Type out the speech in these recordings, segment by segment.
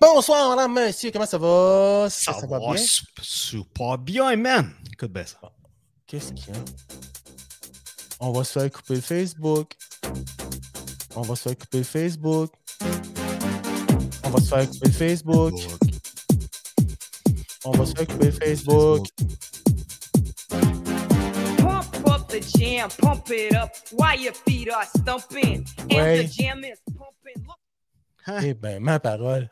Bonsoir, madame, monsieur, comment ça va? Ça, va, bien? Super bien, man. Écoute bien ça. Qu'est-ce qu'il y a? On va se faire couper Facebook. On va se faire couper Facebook. On va se faire couper Facebook. On va se faire couper Facebook. Pump up the jam, pump it up while your feet are stumping? And the jam is Eh ben, ma parole.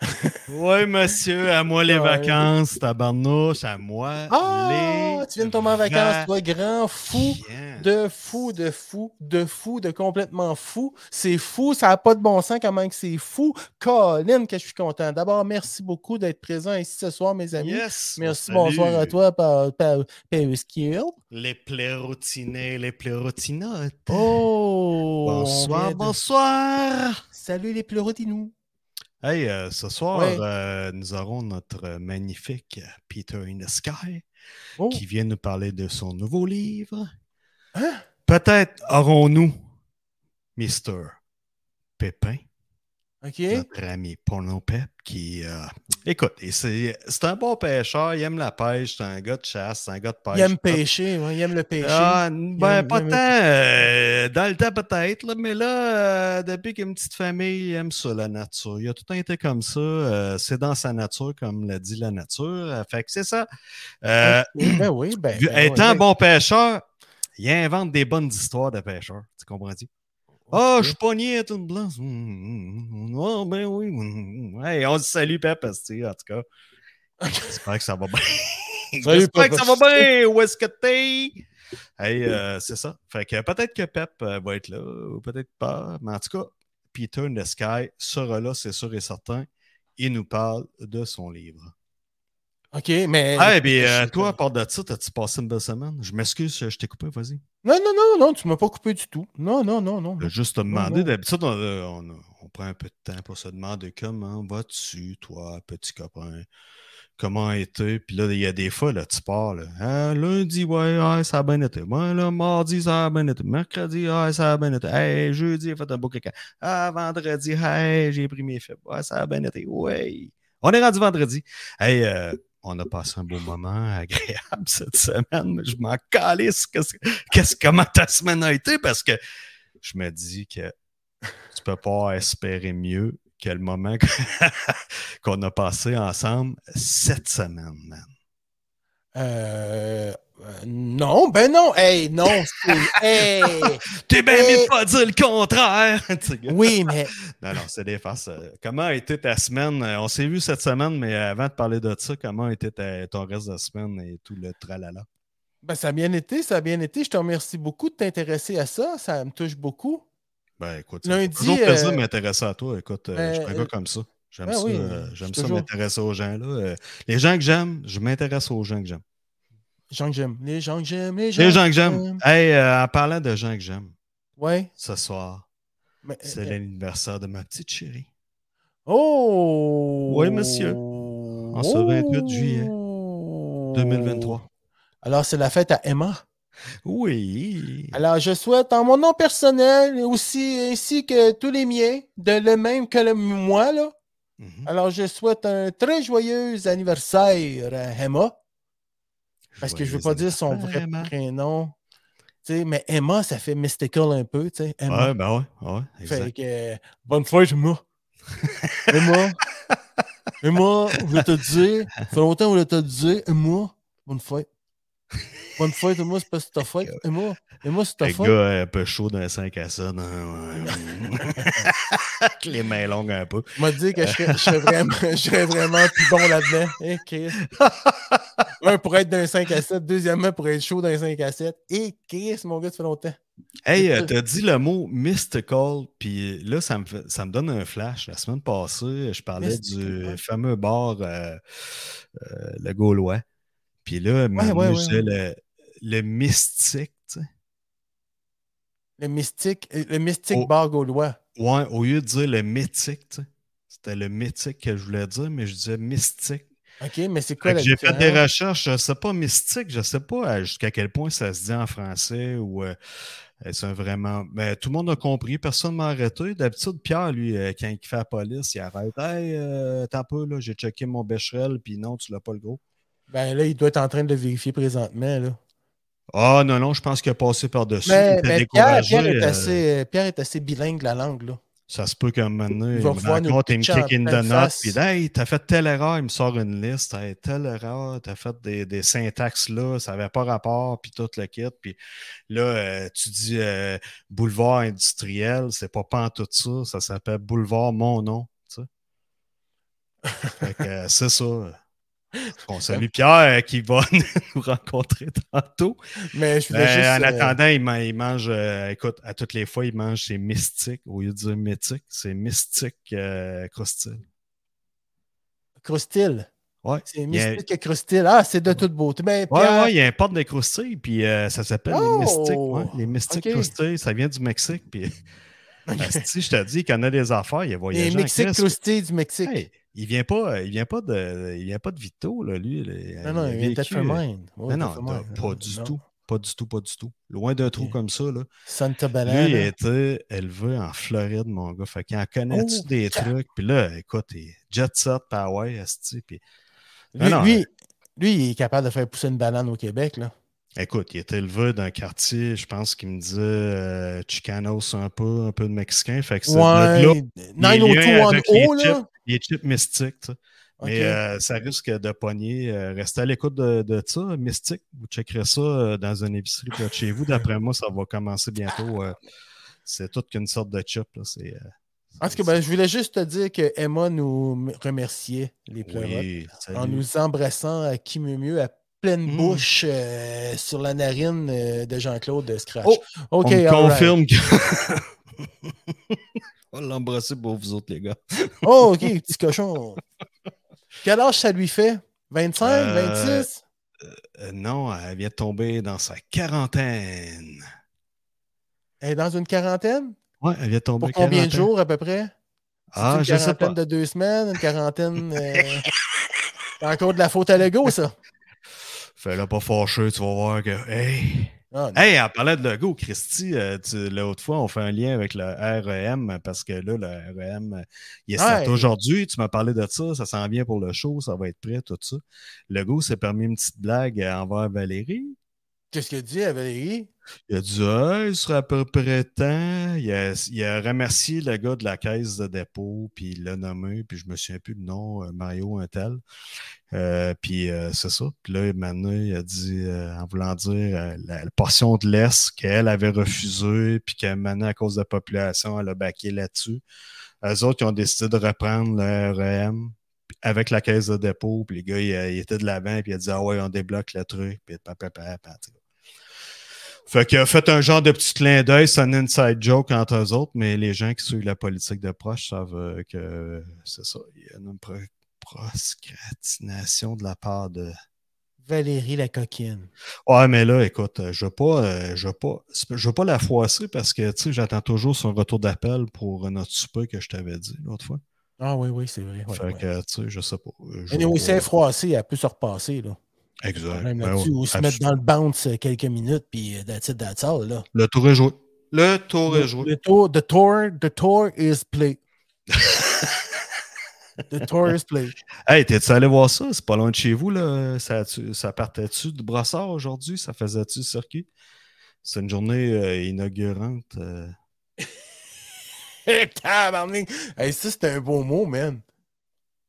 Oui, monsieur, à moi les vacances, tabarnouche, à moi Ah, les tu viens de tomber en vacances, toi, grand fou. De fou, de fou, de fou, de complètement fou. C'est fou, ça n'a pas de bon sens comment que c'est fou. Colin, que je suis content. D'abord, merci beaucoup d'être présent ici ce soir, mes amis. Yes. Merci, salut. bonsoir à toi, par, par. Les plérotinés, les plérotinades. Oh! on bonsoir, bonsoir. Salut les pleurotinous. Hey, euh, ce soir, euh, nous aurons notre magnifique Peter in the Sky Oh. qui vient nous parler de son nouveau livre. Hein? Peut-être aurons-nous Mr. Pépin, OK? notre ami Porno Pep, qui. euh, écoute, c'est un bon pêcheur, il aime la pêche, c'est un gars de chasse, c'est un gars de pêche. Il aime pêcher, ouais, il aime le pêcher. Ah, ben, aime- pas tant. euh, dans le temps, peut-être, mais là, euh, depuis qu'il a une petite famille, il aime ça, la nature. Il a tout le temps été comme ça. c'est dans sa nature, comme l'a dit la nature. fait que c'est ça. Ben oui, ben. ben, étant ouais. bon pêcheur, il invente des bonnes histoires de pêcheurs. Tu comprends-tu? Ah, Ok. je suis pogné à toute blanche. Ah, ben oui. Hey, on se salue, Pep, en tout cas. J'espère que ça va bien. J'espère que ça va bien. Où est-ce que t'es? Hey, euh, c'est ça. Fait que peut-être que Pep euh, va être là, ou peut-être pas. Mais en tout cas, Peter in the Sky sera là, c'est sûr et certain. Il nous parle de son livre. OK, mais. Ah, bien, euh, toi, à part de ça, t'as-tu passé une belle semaine? Je m'excuse, je t'ai coupé, vas-y. Non, non, non, non, tu m'as pas coupé du tout. Non, non, non, non. Juste te demander, d'habitude, on, euh, on- on prend un peu de temps pour se demander comment vas-tu, toi, petit copain? Comment été? Puis là, il y a des fois, là, tu pars, là. Ah, lundi, ouais, ouais, ça a bien été. Ouais, là, mardi, ça a bien été. Mercredi, ouais, ça a bien été. Hey, jeudi, j'ai fait un beau caca. Ah, vendredi, hey, j'ai pris mes fibres. Ouais, ça a bien été. Ouais. On est rendu vendredi. Hey, euh, on a passé un beau moment agréable cette semaine, mais je m'en calisse. Qu'est-ce, qu'est-ce, comment ta semaine a été? Parce que je me dis que tu peux pas espérer mieux que le moment qu'on a passé ensemble cette semaine, man. Euh, euh, non, ben non. Hey, non. hey. T'es bien mieux de pas dire le contraire! Oui, mais. non, non, c'est des farces. Euh, Comment a été ta semaine? Euh, On s'est vu cette semaine, mais avant de parler de ça, comment a été ta- ton reste de semaine et tout le tralala? Ben, ça a bien été, ça a bien été. Je te remercie beaucoup de t'intéresser à ça. Ça me touche beaucoup. Ben écoute, Lundi, toujours plaisir euh, de m'intéresser à toi. Écoute, euh, je suis un euh, gars comme ça. J'aime ben ça, oui, euh, j'aime ça toujours- m'intéresser aux gens. Là. Euh, les gens que j'aime, je m'intéresse aux gens que j'aime. Les gens que j'aime. Les gens que j'aime. Les gens, Les gens que j'aime. Hey, euh, en parlant de gens que j'aime, Ouais. ce soir, mais- c'est euh, l'anniversaire de ma petite chérie. Oh! Oui, monsieur. En ce 28 juillet Oh! 2023. Alors, c'est la fête à Emma? Oui. Alors, je souhaite en mon nom personnel, aussi, ainsi que tous les miens, de le même que le moi, là. Mhm. Alors, je souhaite un très joyeux anniversaire à Emma. Parce que je veux pas dire son vrai prénom. Mais Emma, ça fait mystical un peu. Emma. Ouais, ben ouais, ouais, Fait que, bonne fête, Emma. Emma. Emma, je vais te dire, ça fait longtemps que je voulais te dire, Emma, bonne fête. Bonne fête, Emma, c'est parce que c'est ta fête. Le gars un peu chaud d'un 5 à 7. ouais. Avec les mains longues un peu. m'a dit que je serais, je serais vraiment, je serais vraiment plus bon là-dedans. Eh, Chris. Un, pour être d'un 5 à 7. Deuxièmement, pour être chaud d'un 5 à 7. Et Chris, mon gars, ça fait longtemps. Hey, euh, t'as dit le mot mystical, puis là, ça me, fait- ça me donne un flash. La semaine passée, je parlais Mystical, du fameux bar euh, euh, Le Gaulois. Puis là, ouais, je ouais, le, le mystique, tu sais. Le mystique, euh, le mystique Oh. bar gaulois. Ouais, au lieu de dire le mythique, tu sais. C'était le mythique que je voulais dire, mais je disais mystique. OK, mais c'est quoi J'ai fait des recherches, je sais pas, mystique, je sais pas euh, jusqu'à quel point ça se dit en français ou euh, euh, c'est un vraiment. Mais tout le monde a compris, personne ne m'a arrêté. D'habitude, Pierre, lui, euh, quand il fait la police, il arrête. Hey, euh, t'as peu, là, j'ai checké mon Becherel, puis non, tu l'as pas le gros. Ben là, il doit être en train de le vérifier présentement. Là. Ah non, non, je pense qu'il a passé par-dessus. Mais, mais Pierre, découragé. Pierre, est euh, assez, Pierre est assez bilingue la langue. Là. Ça se peut qu'à un moment donné, Il il me rencontre, il me en kick in the nuts, puis hey, t'as fait telle erreur, il me sort une liste, hey, telle erreur, t'as fait des, des syntaxes là, ça n'avait pas rapport, puis tout le kit, puis là, euh, tu dis euh, boulevard industriel, c'est pas pas tout ça, ça s'appelle boulevard mon nom, tu sais. C'est ça. On salue Pierre euh, qui va nous rencontrer tantôt. Mais je voulais Ben, juste. en euh, attendant, il, man- il mange, euh, écoute, à toutes les fois, il mange ses mystiques. Au lieu de dire mythique, c'est mystique euh, croustille. Croustille. Ouais. C'est y a- mystique et Croustille. Ah, c'est de toute beauté. Mais Ouais, Pierre, ouais, il y a un porte de croustilles, puis euh, ça s'appelle Oh! les mystiques. ouais, les mystiques Ok. croustilles, ça vient du Mexique. Puis, si je te dis qu'il y en a des affaires, il a voyagé les Grèce. croustilles du Mexique. Hey, il vient pas, il vient pas de, il vient pas de Vito, là, lui. là. non, non, il vient de Tetramine. Ouais, Non, non, pas du Non. tout. Pas du tout, pas du tout. Loin d'un trou comme ça, là. Santa Lui, Banana. il a été élevé en Floride, mon gars. Fait qu'il en connaît-tu Oh, des cap. trucs? Puis là, écoute, il est jet set, Hawaii, esti, puis... Lui, non, lui, lui, il est capable de faire pousser une banane au Québec. Là. Écoute, il était élevé dans un quartier, je pense qu'il me disait euh, Chicanos un peu, un peu de Mexicain. Fait que c'est Ouais. liens 902 avec les en haut, là. Les chips mystiques, tu sais. Mais euh, ça risque de pogner. euh, restez à l'écoute de, de ça, Mystique. Vous checkerez ça euh, dans une épicerie près de chez vous. D'après moi, ça va commencer bientôt. euh, c'est toute qu'une sorte de chip. Là. C'est, En tout cas, ben, je voulais juste te dire que Emma nous remerciait, les oui, en nous embrassant à qui mieux mieux, à pleine Mm. bouche euh, sur la narine euh, de Jean-Claude de Scratch. Oh, On right. confirme que. On va l'embrasser pour vous autres, les gars. Oh, OK, petit cochon. Quel âge ça lui fait? 25, Euh, 26? Euh, non, elle vient de tomber dans sa quarantaine. Elle est dans une quarantaine? Ouais, elle vient de tomber Pour combien de jours à peu près? Ah, une je sais quarantaine pas. de deux semaines, une quarantaine. euh, c'est encore de la faute à Lego, ça. Fais-le pas fâché, tu vas voir que. Hey! Ah. Hey, en parlant de Lego, Christy, euh, l'autre fois, on fait un lien avec le REM parce que là, le REM, il est Ouais. aujourd'hui. Tu m'as parlé de ça, ça s'en vient pour le show, ça va être prêt, tout ça. Lego s'est permis une petite blague envers Valérie. Qu'est-ce qu'il dit à Valérie? Il a dit Ah, il sera à peu près temps. Il a, il a remercié le gars de la caisse de dépôt, puis il l'a nommé, puis je me souviens plus du nom, euh, Mario un tel. Euh, puis euh, c'est ça. Puis là, maintenant, il a dit, euh, en voulant dire euh, la, la portion de l'Est qu'elle avait refusée, puis qu'elle maintenant, à cause de la population, elle a baqué là-dessus. Eux autres, ils ont décidé de reprendre le REM avec la caisse de dépôt, puis les gars, il, il était de l'avant, puis il a dit Ah ouais, on débloque le truc, puis papa, papa, papa. Fait qu'il a fait un genre de petit clin d'œil, c'est un inside joke entre eux autres, mais les gens qui suivent la politique de proche savent euh, que c'est ça. Il y a une pro- procrastination de la part de. Valérie la coquine. Ouais, mais là, écoute, euh, je veux pas, euh, je veux pas, je veux pas la froisser parce que, tu sais, j'attends toujours son retour d'appel pour notre souper que je t'avais dit l'autre fois. Ah oui, oui, c'est vrai. ouais, fait ouais. que, tu sais, je sais pas. je nous, vais c'est pas- froissé, elle peut se repasser. Là. Exact. Même Ben ou se mettre dans le bounce euh, quelques minutes, puis euh, that's it, that's all, là. Le tour est joué. Le tour est joué. le tour, the tour, the tour is played. the tour is played. Hey, t'es-tu allé voir ça? C'est pas loin de chez vous, là. Ça, ça partait-tu de brossard aujourd'hui? Ça faisait-tu le circuit? C'est une journée euh, inaugurante. euh. Hey, ça, c'est un beau mot, man.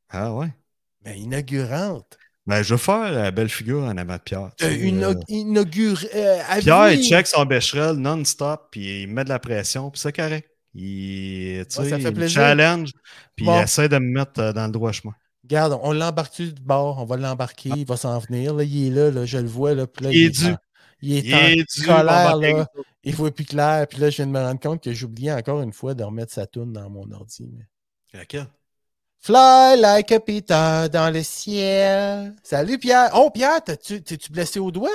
Ah ouais? Ben, inaugurante. Ben, je vais faire la belle figure en avant de Pierre. Euh, euh, inaugure. euh, Pierre, il check son Becherel non-stop, puis il met de la pression, puis c'est correct. Il, Ouais, ça fait il challenge, puis Bon. il essaie de me mettre euh, dans le droit chemin. Regarde, on l'embarque-tu du bord, on va l'embarquer, il va s'en venir. Là, il est là, là, je le vois. Là, là, Il est en- dû. Il est Il en est dû, colère, là. Il voit plus clair. Puis là, je viens de me rendre compte que j'ai oublié encore une fois de remettre sa toune dans mon ordi. mais- Laquelle? Fly like a Peter dans le ciel. Salut Pierre. Oh Pierre, t'as-tu- t'es-tu blessé au doigt?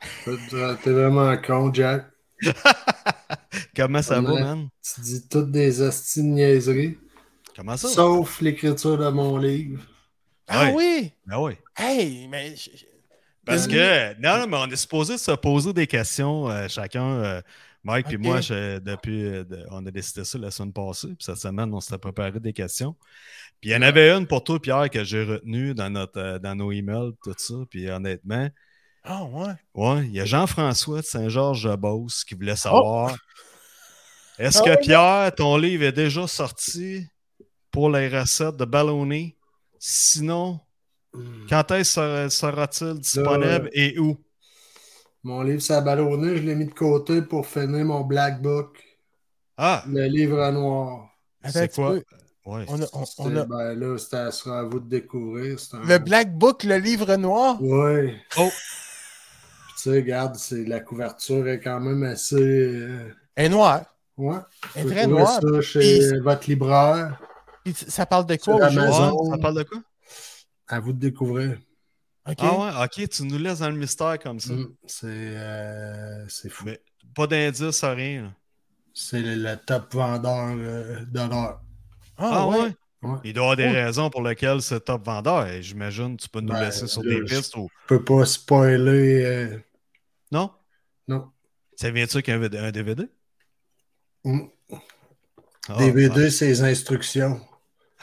T'es vraiment con, Jack. Comment ça va, man? Tu dis toutes des hosties de niaiseries, Comment ça? sauf l'écriture de mon livre. Ah Ouais. oui! Ben oui. Hey, mais. Parce que, non, non, mais on est supposé se poser des questions, euh, chacun. euh, Mike et moi, je- depuis, euh, de- on a décidé ça la semaine passée. Puis cette semaine, on s'était préparé des questions. Puis il y en avait une pour toi, Pierre, que j'ai retenue dans, notre, euh, dans nos emails, tout ça. Puis honnêtement, Ah, ouais? ouais, il y a Jean-François de Saint-Georges-de-Beauce qui voulait savoir Oh! est-ce Ah que? Pierre, ton livre est déjà sorti pour les recettes de ballonné? Sinon, Hmm. quand est-ce sera- sera-t-il disponible et où? Mon livre, ça a ballonné, je l'ai mis de côté pour finir mon Black Book, Ah, le livre noir. C'est quoi? Ouais. On a, on- on C'était- a- Ben là, c'était- ça sera à vous de découvrir. un- Le Black Book, le livre noir? Ouais. Oh. Tu sais, regarde, c'est la couverture est quand même assez. euh, est noir. Ouais. Elle est très noire. ça chez Puis- votre libraire? Ça parle de quoi Sur au juste? Amazon. Ouais, ça parle de quoi? À vous de découvrir. OK. Ah ouais, ok, tu nous laisses dans le mystère comme ça. Mm, C'est euh, c'est fou. Mais pas d'indice, rien. C'est le, le top vendeur euh, de l'heure. Ah, ouais? Ouais? Il doit y avoir des raisons pour lesquelles c'est top vendeur. Et j'imagine tu peux nous Ben, laisser sur là, des je- pistes ou. Je peux pas spoiler. euh, Non? non. Ça vient-tu avec un, VD un DVD? Mm. Ah, DVD, c'est les instructions.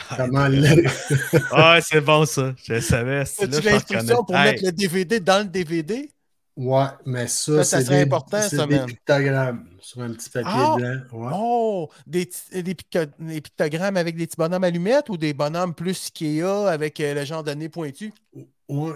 ah. Comment le. Ah, c'est bon ça. Je le savais. Je l'instruction pour mettre le DVD dans le DVD? Ouais, mais ça, Ça, ça c'est serait des, important, c'est ça, des pictogrammes sur un petit papier Ah! blanc. Ouais. Oh! Des, petits- des, picto- des pictogrammes avec des petits bonhommes allumettes ou des bonhommes plus Ikea avec euh, le genre de nez pointu? Ouais.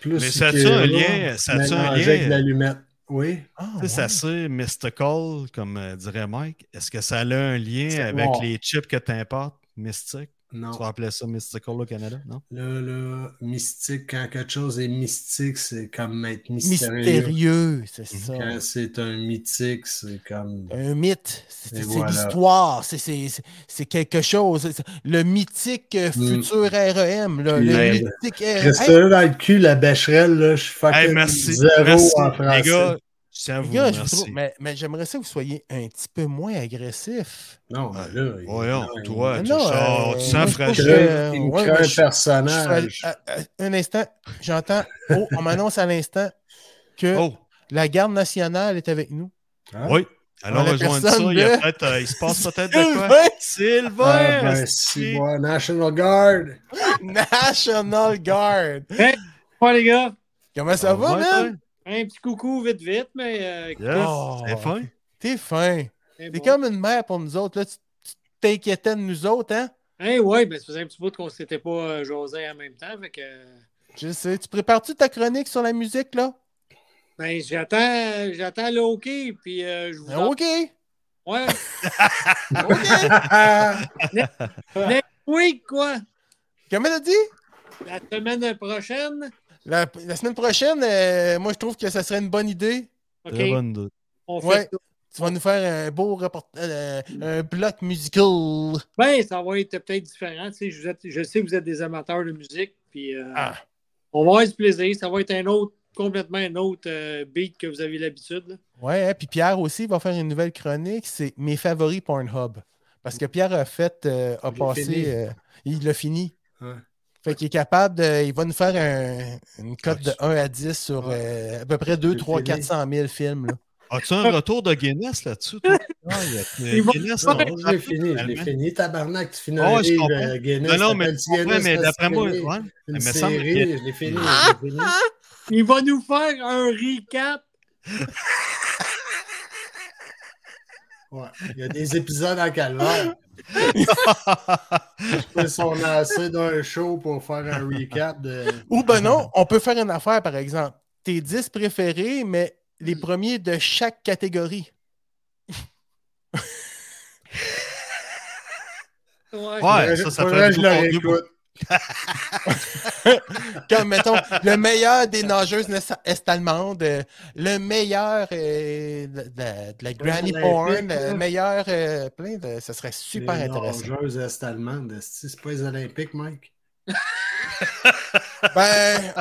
Plus Mais ça Ikea, un lien- ça a-tu un lien? avec de l'allumette. Oui. Ah, Tu sais, c'est assez mystical, comme euh, dirait Mike. Est-ce que ça a un lien C'est avec les chips que tu importes, mystique? Non. Tu vas appeler ça mystical au Canada, non? Là, là, mystique, quand quelque chose est mystique, c'est comme être mystérieux. Mystérieux, c'est ça. Quand c'est un mythique, c'est comme. Un mythe, c'est c'est voilà. l'histoire, c'est- c'est c'est- c'est quelque chose. Le mythique euh, Mm. futur REM, là, le Hey. mythique REM. Restez dans le cul, la bêcherelle, là, je suis fucking Hey, merci. zéro merci. en français. Les gars, vous gars, vous mais, mais j'aimerais ça que vous soyez un petit peu moins agressif. Non, mais là. il- Voyons, non, toi, il- tu non, sors, euh, tu sens il fragile. il ouais, mais un je- personnage. Je fais- à- à- un instant, j'entends. Oh, on m'annonce à l'instant que Oh, la garde nationale est avec nous. Hein? oui. Allons Ah, la rejoindre ça. personne Il, y a de- euh, il se passe peut-être de quoi? Sylvain! Sylvain! Ah, ben, moi, National Guard. National Guard. Ouais, les gars? Comment ça va, Ouais, man? Un petit coucou vite, vite, mais. euh, Yes, Oh. c'est fin. T'es fin. T'es bon. comme une mère pour nous autres. Là. Tu tu t'inquiétais de nous autres, hein? Hein, ouais, ben, ça faisait un petit bout qu'on s'était pas euh, jasé en même temps. Fait que, euh, Je sais. Tu prépares-tu ta chronique sur la musique, là? ben, j'attends, j'attends le OK, puis euh, je vous. OK. Ouais. OK. Next week, quoi? Comment t'as dit? La semaine prochaine. La, la semaine prochaine, euh, moi, je trouve que ça serait une bonne idée. OK. Très bonne idée. On fait Ouais. ça. Tu vas nous faire un beau report... euh, un bloc musical. Ben, ça va être peut-être différent. tu sais, Je, vous êtes- je sais que vous êtes des amateurs de musique, puis euh, Ah. on va avoir du plaisir. Ça va être un autre, complètement un autre euh, beat que vous avez l'habitude. Ouais, hein, puis Pierre aussi va faire une nouvelle chronique. C'est mes favoris Pornhub. Parce que Pierre a fait, euh, a Il l'a passé, fini. euh, il l'a fini. Ouais. Fait qu'il est capable de. Il va nous faire un- une cote de 1 à 10 sur Ouais. euh, à peu près 2, l'ai 3, fini. 400 000 films. Là. As-tu un retour de Guinness là-dessus, toi? Ah, il y a- Guinness, Non, non, je l'ai fini, je l'ai fini, tabarnak, tu finis Ah un livre, comprends. euh, Guinness, Non, non, mais, t'appelles je comprends, Guinness, mais d'après moi, ouais. Une Il me semble série, que- je l'ai fini, je l'ai fini. Il va nous faire un recap. Ouais. Il y a des épisodes en calvaire. Ils sont assez d'un show pour faire un recap de. Ou ben non, on peut faire une affaire, par exemple. Tes 10 préférés, mais les premiers de chaque catégorie. Ouais. Ouais, ça, ça Faudrait fait je du le réécoute. Comme, mettons, le meilleur des nageuses est- est-allemandes, euh, le meilleur euh, de, de- de la granny porn, le meilleur euh, plein de. Ça serait super Les intéressant. nageuses est-allemandes, c'est pas les Olympiques, Mike? Ben,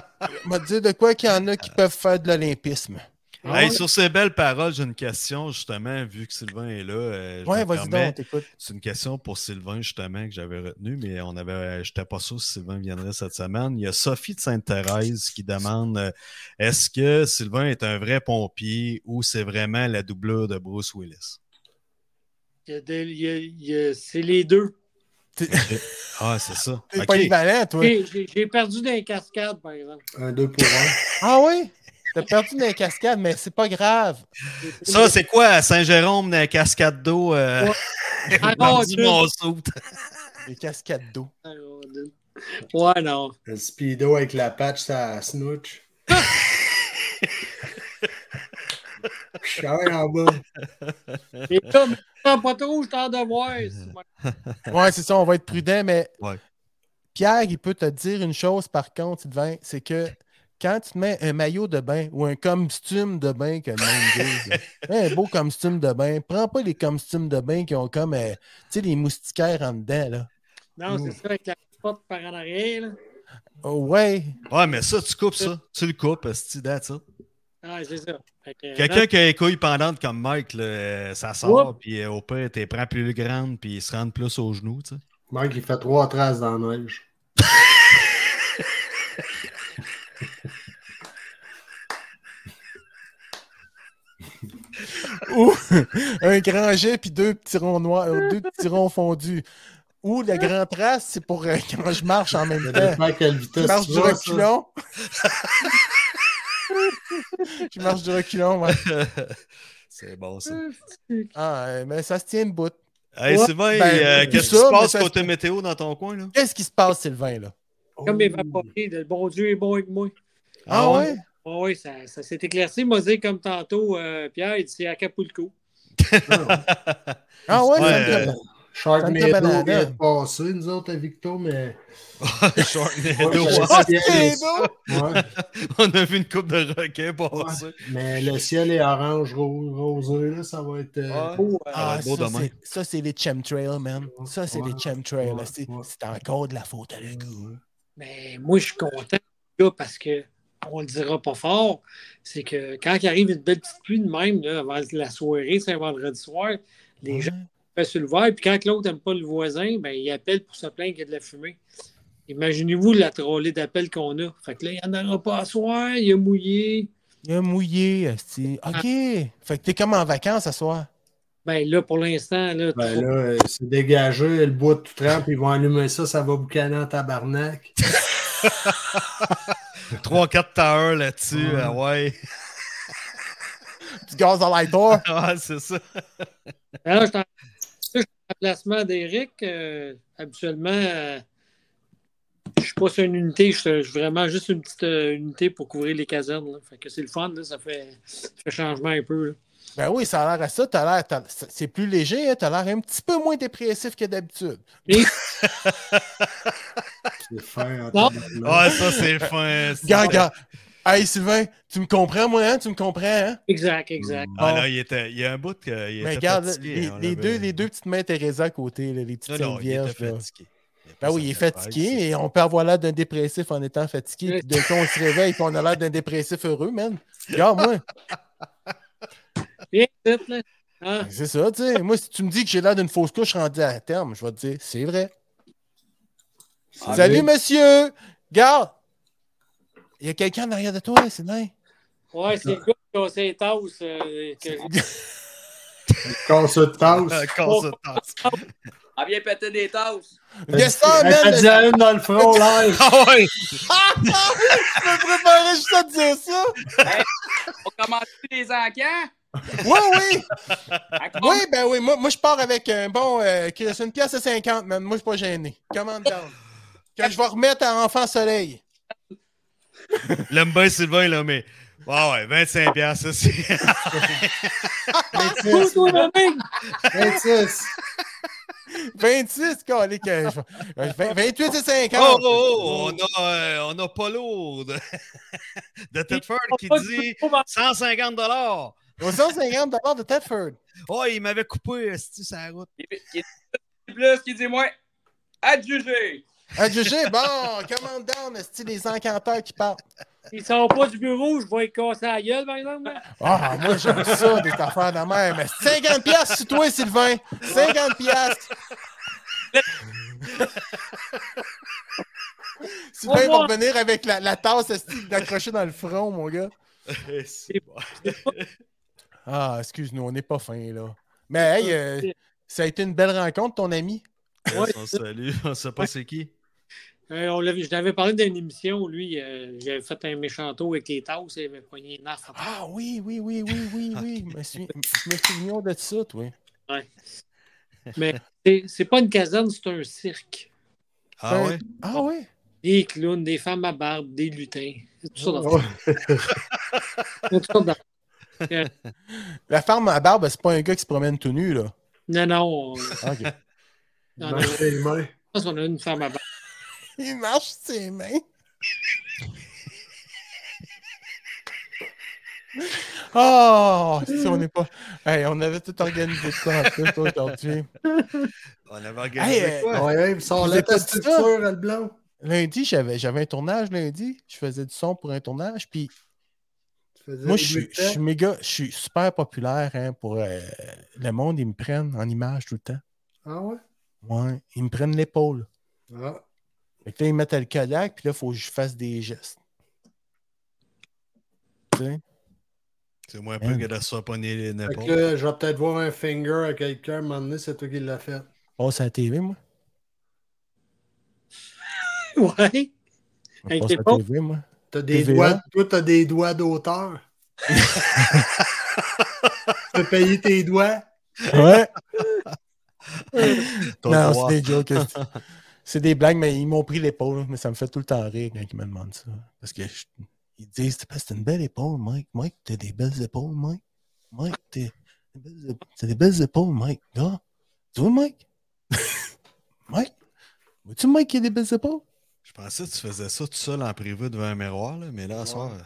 on va te dire de quoi qu'il y en a qui peuvent faire de l'olympisme. Ah Hey, ouais? sur ces belles paroles, j'ai une question, justement, vu que Sylvain est là. euh, me vas-y permets- donc. C'est une question pour Sylvain, justement, que j'avais retenu, mais on avait, j'étais pas sûr si Sylvain viendrait cette semaine. Il y a Sophie de Sainte-Thérèse qui demande euh, est-ce que Sylvain est un vrai pompier ou c'est vraiment la doublure de Bruce Willis? Il y a des- il y a- il y a- C'est les deux. Ah, c'est ça. T'es Ok. polyvalent, toi. J'ai- perdu dans les cascades, par exemple. Un 2 pour 1. Ah oui? T'as perdu dans les cascades, mais c'est pas grave. Ça, c'est quoi Saint-Jérôme, dans la cascade d'eau? Euh... Ah, monceau? Les cascades d'eau. Ouais, non. Le speedo avec la patch, ça snooch. Je suis en bas. Et prends pas trop, je t'en de voir. c'est- Ouais, c'est ça, on va être prudent, mais Ouais. Pierre, il peut te dire une chose par contre, Sylvain, c'est que quand tu te mets un maillot de bain ou un costume de bain, que le monde là, un beau costume de bain, prends pas les costumes de bain qui ont comme, euh, tu sais, les moustiquaires en dedans, là. Non, c'est ça, avec la porte par en arrière. Là. Oh, ouais. Ouais, mais ça, tu coupes ça. Tu le coupes, c'est it. Ah, c'est ça. Que, Quelqu'un qui a les couilles pendantes comme Mike, là, euh, ça sort, puis euh, au pire, t'es prends plus grande, puis il se rend plus aux genoux, tu sais. Mike, il fait trois traces dans la neige. Ou un grand jet puis deux petits ronds noirs, euh, deux petits ronds fondus. Ou la grande trace, c'est pour euh, quand je marche en même temps. Je marche tu du reculon. je marche du reculon, ouais. c'est bon, ça. Ah, euh, mais ça se tient de bout. Hey, Ouais, Sylvain, ben, euh, qu'est-ce qui se passe ça- côté météo dans ton coin, là? Qu'est-ce qui se passe, Sylvain, là? Comme évaporé, le bon Dieu est bon avec moi. Ah, ouais? Ah oui, ça, ça s'est éclairci. Dit comme tantôt, euh, Pierre, il dit c'est Acapulco. Ah ouais? Ouais, euh, Sharknado vient de passer, nous autres, à Victo, mais. Sharknado, Ouais, On a vu une coupe de requins passer. mais le ciel est orange, ro- rosé, là, ça va être. euh, Ouais. Oh, euh, Ah, beau ça, demain. c'est- ça, c'est les chemtrails, man. Ça, c'est Ouais. les chemtrails. Ouais, C'est encore de la faute à le goût. Mais moi, je suis content là, parce que on le dira pas fort. C'est que quand il arrive une belle petite pluie de même, là, avant la soirée, c'est un vendredi soir, les gens fait sur le verre, puis quand l'autre n'aime pas le voisin, ben, il appelle pour se plaindre qu'il y a de la fumée. Imaginez-vous la trollée d'appels qu'on a. Fait que là, il n'y en aura pas à soir, il a mouillé. Il a mouillé. OK. Fait que t'es comme en vacances ce soir. Ben là, pour l'instant, là, Ben trop- là, euh, c'est dégagé, le bois tout trempe, ils vont allumer ça, ça va boucaner en tabarnak. 3-4 towers là-dessus, Ouais. ah ouais. Du gaz à lighter. Ah, c'est ça. Alors, je suis en placement d'Éric. euh, habituellement, euh, je suis pas sur une unité, je suis je suis vraiment juste une petite euh, unité pour couvrir les casernes. là. Fait que c'est le fun, là, ça, fait, ça fait changement un peu. là. Ben oui, ça a l'air à ça. T'as l'air, t'as- c'est plus léger, hein? t'as l'air un petit peu moins dépressif que d'habitude. C'est fin tabarnak. Ouais, ça, c'est fin. gars. Hey Sylvain, tu me comprends, moi, hein? Tu me comprends, hein? Exact, exact. Ah, là, il, était, il y a un bout qu'il Mais était regarde, fatigué. les, on les deux, les deux petites mains Teresa à côté, là, les petites Non, non, il était vierges. fatigué. Il a Ben oui, il est fatigué et on peut avoir l'air d'un dépressif en étant fatigué. Puis d'un coup, on se réveille et on a l'air d'un dépressif heureux, man. Regarde, moi. Hein? c'est ça, tu sais. Moi, si tu me dis que j'ai l'air d'une fausse couche rendue à terme, je vais te dire, c'est vrai. Ah, Salut, mais- monsieur! Regarde! Il y a quelqu'un en arrière de toi, Sylvain. Ouais, c'est le gars qui a ses tasses. euh, que- Casse de tasse. Casse de tasse. Elle vient péter des tasses. Yes, Elle man! t'a dit à une dans le front live. Ah ouais! Je me préparais juste à te dire ça! On commence les encans? Oui, oui! À Oui, ben oui, moi, moi je pars avec un bon. Euh, une pièce à 50, man. Moi, je suis pas gêné. Commande down. Quand je vais remettre à Enfant Soleil. L'aime bien Sylvain, là, mais. Ouais, ouais, 25 piastres, ça, c'est. 26. Toi, toi, mec! 26. 26, calique, euh, je- euh, 20 28 et 50. Oh, oh, oh, on a, euh, on a pas lourd de, de Tedford qui dit 150 dollars. Au 150 de Tedford. Oh, il m'avait coupé, esti, sur la route. Qui est plus, qui dit moins. À te juger. Ah, GG, bon, commande down, c'est les encanteurs qui partent. Ils sont pas du bureau, je vais être cassé la gueule, par exemple. Ah, moi, j'aime ça, des affaires de même. Mais 50 piastres sur toi, Sylvain. 50 piastres. Sylvain va revenir avec la, la tasse d'accrocher dans le front, mon gars. C'est bon. Ah, excuse-nous, on n'est pas fin, là. Mais, hey, euh, ça a été une belle rencontre, ton ami. Ouais. On salue, on sait pas c'est qui. Euh, on je l'avais parlé d'une émission, lui, euh, j'avais fait un méchant tour avec les tasses, il avait pogné une arf. Ah oui, oui, oui, oui, oui, oui. Je me souviens de ça, toi. Ouais. Mais c'est- pas une caserne, c'est un cirque. Ah ouais? Ah oui? Des clowns, des femmes à barbe, des lutins. C'est tout ça d'affaires. C'est toutes sortes La femme à barbe, c'est pas un gars qui se promène tout nu, là. Non, non, on, Ah, OK. non, non, Marche les mains. je pense qu'on a une femme à barbe. Il marche ses mains. Oh, si on n'est pas. Hey, on avait tout organisé ça en plus aujourd'hui. On avait organisé Hey, quoi? Ouais, il sort Vous la le blanc. Lundi, j'avais, j'avais un tournage lundi. Je faisais du son pour un tournage. Puis moi, je suis, je méga, je suis super populaire hein, pour euh, le monde. Ils me prennent en image tout le temps. Ah ouais? Ouais, ils me prennent l'épaule. Ah. Fait que là, ils mettent le Kodak, puis là, il faut que je fasse des gestes. Tu sais? C'est moins peu que de se les là, je vais peut-être voir un finger à quelqu'un, à un moment donné, c'est toi qui l'as fait. Passe à la TV, moi. Ouais. Avec tes. TV, moi. T'as des TVA. doigts, toi, t'as des doigts d'auteur. tu peux payer tes doigts? Ouais. Non, c'est des jokes. c'est- des blagues, mais ils m'ont pris l'épaule. Mais ça me fait tout le temps rire quand ils me demandent ça. Parce que je- ils disent C'est une belle épaule, Mike. Mike, t'as des belles épaules, Mike. Mike, t'as des belles épaules, Mike. Là, tu vois, Mike? Mike? Vois-tu, Mike, qui a des belles épaules? Je pensais que tu faisais ça tout seul en privé devant un miroir, là, mais là, à soir.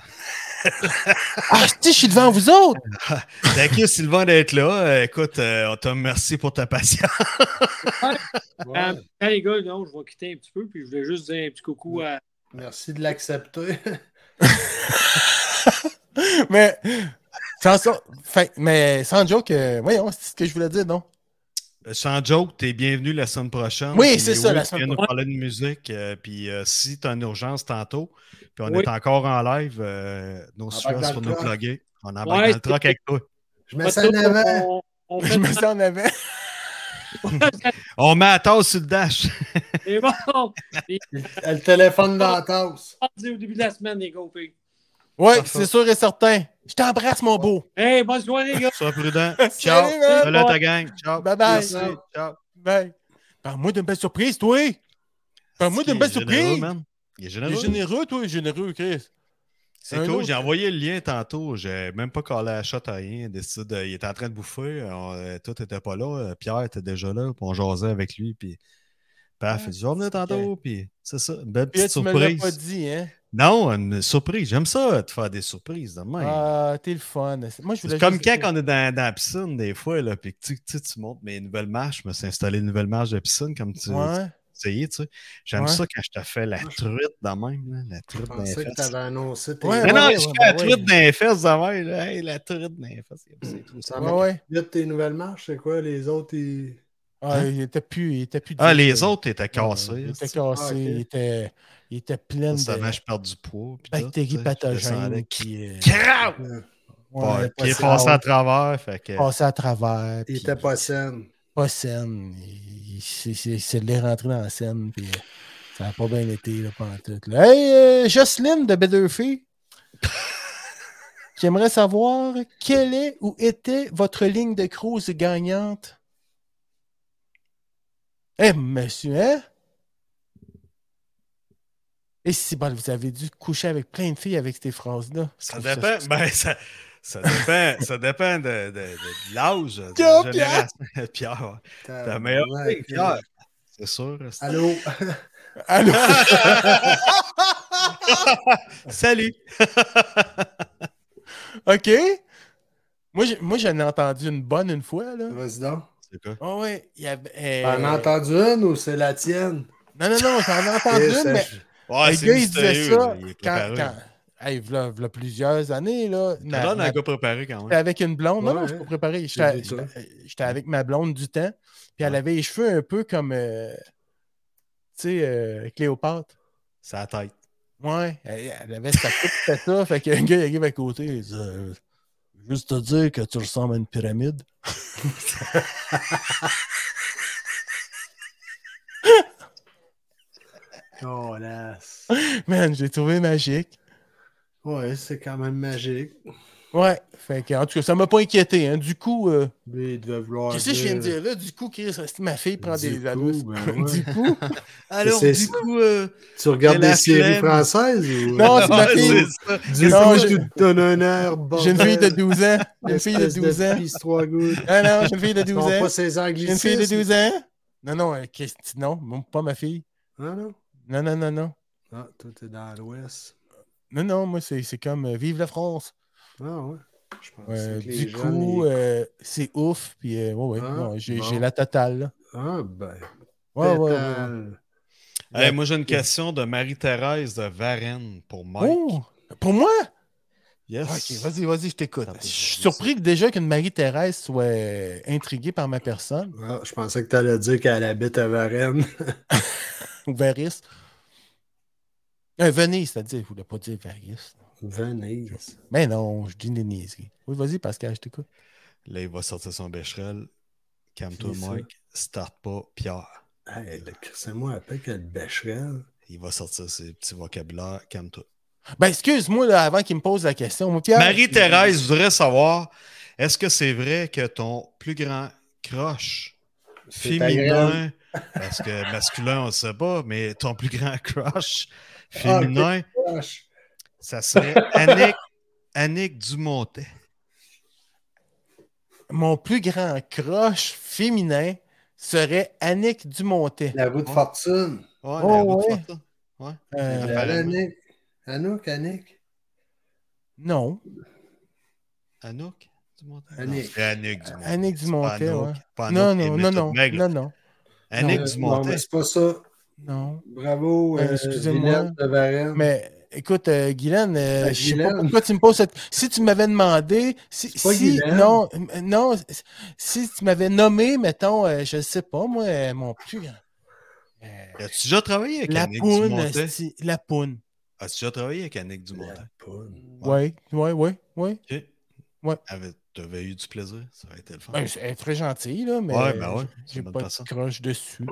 Ah, tu sais, je suis devant vous autres Thank you, Sylvain, d'être là. Euh, écoute, euh, on te remercie pour ta patience. Ouais. Euh, les gars, non, je vais quitter un petit peu, puis je voulais juste dire un petit coucou à. Merci de l'accepter. Mais, sans mais sans joke, euh, voyons, c'est ce que je voulais dire, non? Euh, Sans joke, t'es bienvenu la semaine prochaine. Oui, c'est ça, la semaine vient nous prochaine. parler de musique. euh, puis euh, si t'as une urgence tantôt, puis on Oui. est encore en live, euh, nos sueurs le nous plugger. On embarque Ouais, dans le truck avec toi. Je mets ça en avant. On, on Je fait me sens en avant. On met la tasse sur le dash. C'est bon. Le téléphone dans la tasse. On dit au début de la semaine, les gars. Oui, c'est sûr et certain. Je t'embrasse, mon beau. Hey, bonne soirée, les gars. Sois prudent. Ciao. Salut ta gang. Ciao. Bye bye. Merci. Ciao. Bye. Parle-moi d'une belle surprise, toi. Parle-moi d'une Il est belle généreux, surprise. man? Il est Il généreux. est généreux, toi, généreux, Chris. C'est cool, j'ai envoyé le lien tantôt. J'ai même pas collé la shot à rien. Il, il était en train de bouffer. On, euh, tout était pas là. Euh, Pierre était déjà là. Puis on jasait avec lui. Puis paf, il dit Je vais venir tantôt. Puis c'est ça, une belle là, petite me l'as pas surprise. dit, hein? Non, une surprise. J'aime ça, de faire des surprises de même. Ah, t'es le fun. Moi, je voulais c'est comme juste- quand on est dans, dans la piscine, des fois, là, puis que tu, tu, sais, tu montes mes nouvelles marches. Je me suis installé une nouvelle marche de piscine, comme tu Ouais. essayé, tu sais. J'aime Ouais. ça quand je te fais la truite de même, là, la truite dans les pensais que fesses. t'avais annoncé tes Ouais, Mais non, ouais, je ouais, fais la truite les fesses de même, là. Hey, la truite les fesses. c'est tout ça. Ça Ouais, m'a ouais. vite tes nouvelles marches, c'est quoi? Les autres, ils... Ah, il était plus. Il était plus Ah, les autres étaient Ouais, cassés. Il était c'est- cassé. Ah, ok. Il était. Il était plein Ça de je perds du poids. bactéries pathogènes qui. euh, Crap! euh, ouais, Qui est passé à travers. Fait que... Passé à travers. ils puis étaient pas saines. Pas saine. Il- c'est de les rentrer dans la scène. Puis euh, ça n'a pas bien été, là, pendant tout. là. Hey, euh, Jocelyne de Bedurfee. J'aimerais savoir quelle est ou était votre ligne de cruise gagnante? Eh, monsieur, hein? Et si bon, vous avez dû coucher avec plein de filles avec ces phrases-là. Ça dépend. Ben, ça, ça dépend, ça dépend de, de, de- de l'âge, de Pierre, la génération. Pierre, ta meilleure Ouais, Pierre. C'est sûr. c'est- Allô? Allô? Salut! OK. Moi, j'en ai entendu une bonne une fois. Là. Vas-y donc. C'est quoi? Ouais, il y avait. euh, T'en as entendu une ou c'est la tienne? Non, non, non, j'en ai entendu une, mais Ouais, le gars, il disait ça il quand. Hey, v'là, v'là plusieurs années, là. Un gars préparé quand J'étais même. avec une blonde. Non, non, je suis pas préparé. J'étais avec ma blonde du temps. Puis elle avait les cheveux un peu comme. euh, tu sais, euh, Cléopâtre. Sa tête. Ouais, elle, elle avait sa coupe, c'était ça. Fait qu'un gars, il arrive à côté. Il dit euh, Juste te dire que tu ressembles à une pyramide. Oh, lasse. Man, j'ai trouvé magique. Ouais, c'est quand même magique. Ouais, fait que, en tout cas, ça m'a pas inquiété. Hein. Du coup, euh, Lui, il devait vouloir. qu'est-ce que je viens de dire? là? Du coup, Chris, ma fille prend Du des ben ouais. du coup, Alors, C'est- du coup, euh, Tu regardes des séries flemme. françaises ou. Non, c'est ma fille. Du Non, coup, je- te donnes un air. j'ai une fille de 12 ans. J'ai une fille de 12 ans. Ah non, j'ai une fille de Ce 12 sont ans. pas J'ai une fille de 12 ans. Non, non, euh, non, non, pas ma fille. Ah non? Non, non, non, non. Ah, toi, t'es dans l'Ouest. Non, non, moi, c'est c'est comme euh, Vive la France. Ah ouais. Je pense que les du coup, ils- euh, c'est ouf. Puis, euh, ouais, ouais, Ah, non, j'ai bon. j'ai la totale. là. Ah ben. Ouais, ouais, ouais. pétale. Hey, moi, j'ai une question de Marie-Thérèse de Varennes pour Mike. Oh, pour moi? Yes. Ok, vas-y, vas-y, je t'écoute. Je suis surpris que déjà qu'une Marie-Thérèse soit intriguée par ma personne, Ah, je pensais que tu allais dire qu'elle habite à Varennes. ou Varis. Euh, Venise, c'est-à-dire, je voulais pas dire Varis. Venise. Mais non, je dis des niaiseries. Oui, vas-y, Pascal, je t'écoute. Là, il va sortir son bécherel. Calme-toi? Mike. Start pas, Pierre. Hey, c'est moi appelle que le Becherel. Il va sortir ses petits vocabulaires. Calme-toi. Ben, excuse-moi, là, avant qu'il me pose la question. Moi, Pierre, Marie-Thérèse voudrait savoir est-ce que c'est vrai que ton plus grand crush féminin, parce que masculin, on ne sait pas, mais ton plus grand crush Ah, féminin. Ça serait Annick, Annick Dumontet. mon plus grand crush féminin serait Annick Dumontet. La roue de fortune. Ouais, Oh, la ouais. forte, Ouais. Euh. Annick. Anouk, Annick. non. Anouk Dumontet? Annick. Annick Dumontet. Annick Dumontet, ouais. Non, non, non, non, non, non, Annick non, Dumontet. mais c'est pas ça. non. Bravo, Euh, euh, excusez-moi. Mais écoute, euh, Guylaine, euh, Ben, je sais pas pourquoi tu me poses cette... Si tu m'avais demandé, si, si non, euh, non, si tu m'avais nommé, mettons, euh, je sais pas, moi, euh, mon plus grand. euh, As-tu déjà travaillé avec la Annick poune, Dumontet? esti, la poune. As-tu déjà travaillé avec Annick Dumontet? La poune. Oui, oui, oui, oui. Ouais. Avait- T'avais eu du plaisir? Ça aurait été le fun. Ben, elle est très gentille, là, mais Ouais, ben ouais, j'ai pas de croche dessus.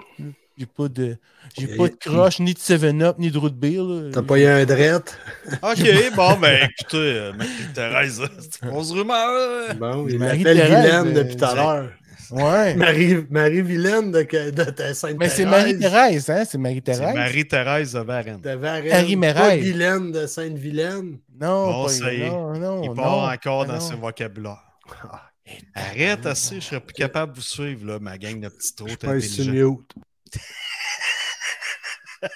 J'ai pas de, j'ai pas de croche ni de 7-Up ni de root beer. T'as pas eu un drette? Ok, bon, ben écoutez, euh, Marie-Thérèse, c'est une grosse rumeur. Bon, il Marie-Thérèse, l'appelle Vilaine euh, depuis tout à c'est- l'heure. Ouais. Marie, Marie-Vilaine de, de ta sainte Mais c'est Marie-Thérèse, hein? C'est C'est Marie-Thérèse. Marie-Thérèse de Varennes. De Varennes. Harry Pas. Vilaine de Sainte-Vilaine. Non, Bon, pas ça y est. non, non, Il non, part encore ben dans non. ses vocabulaires. Ah, Arrête assez, je serais plus capable de vous suivre, là, ma gang de petits Je trous intelligents. mute.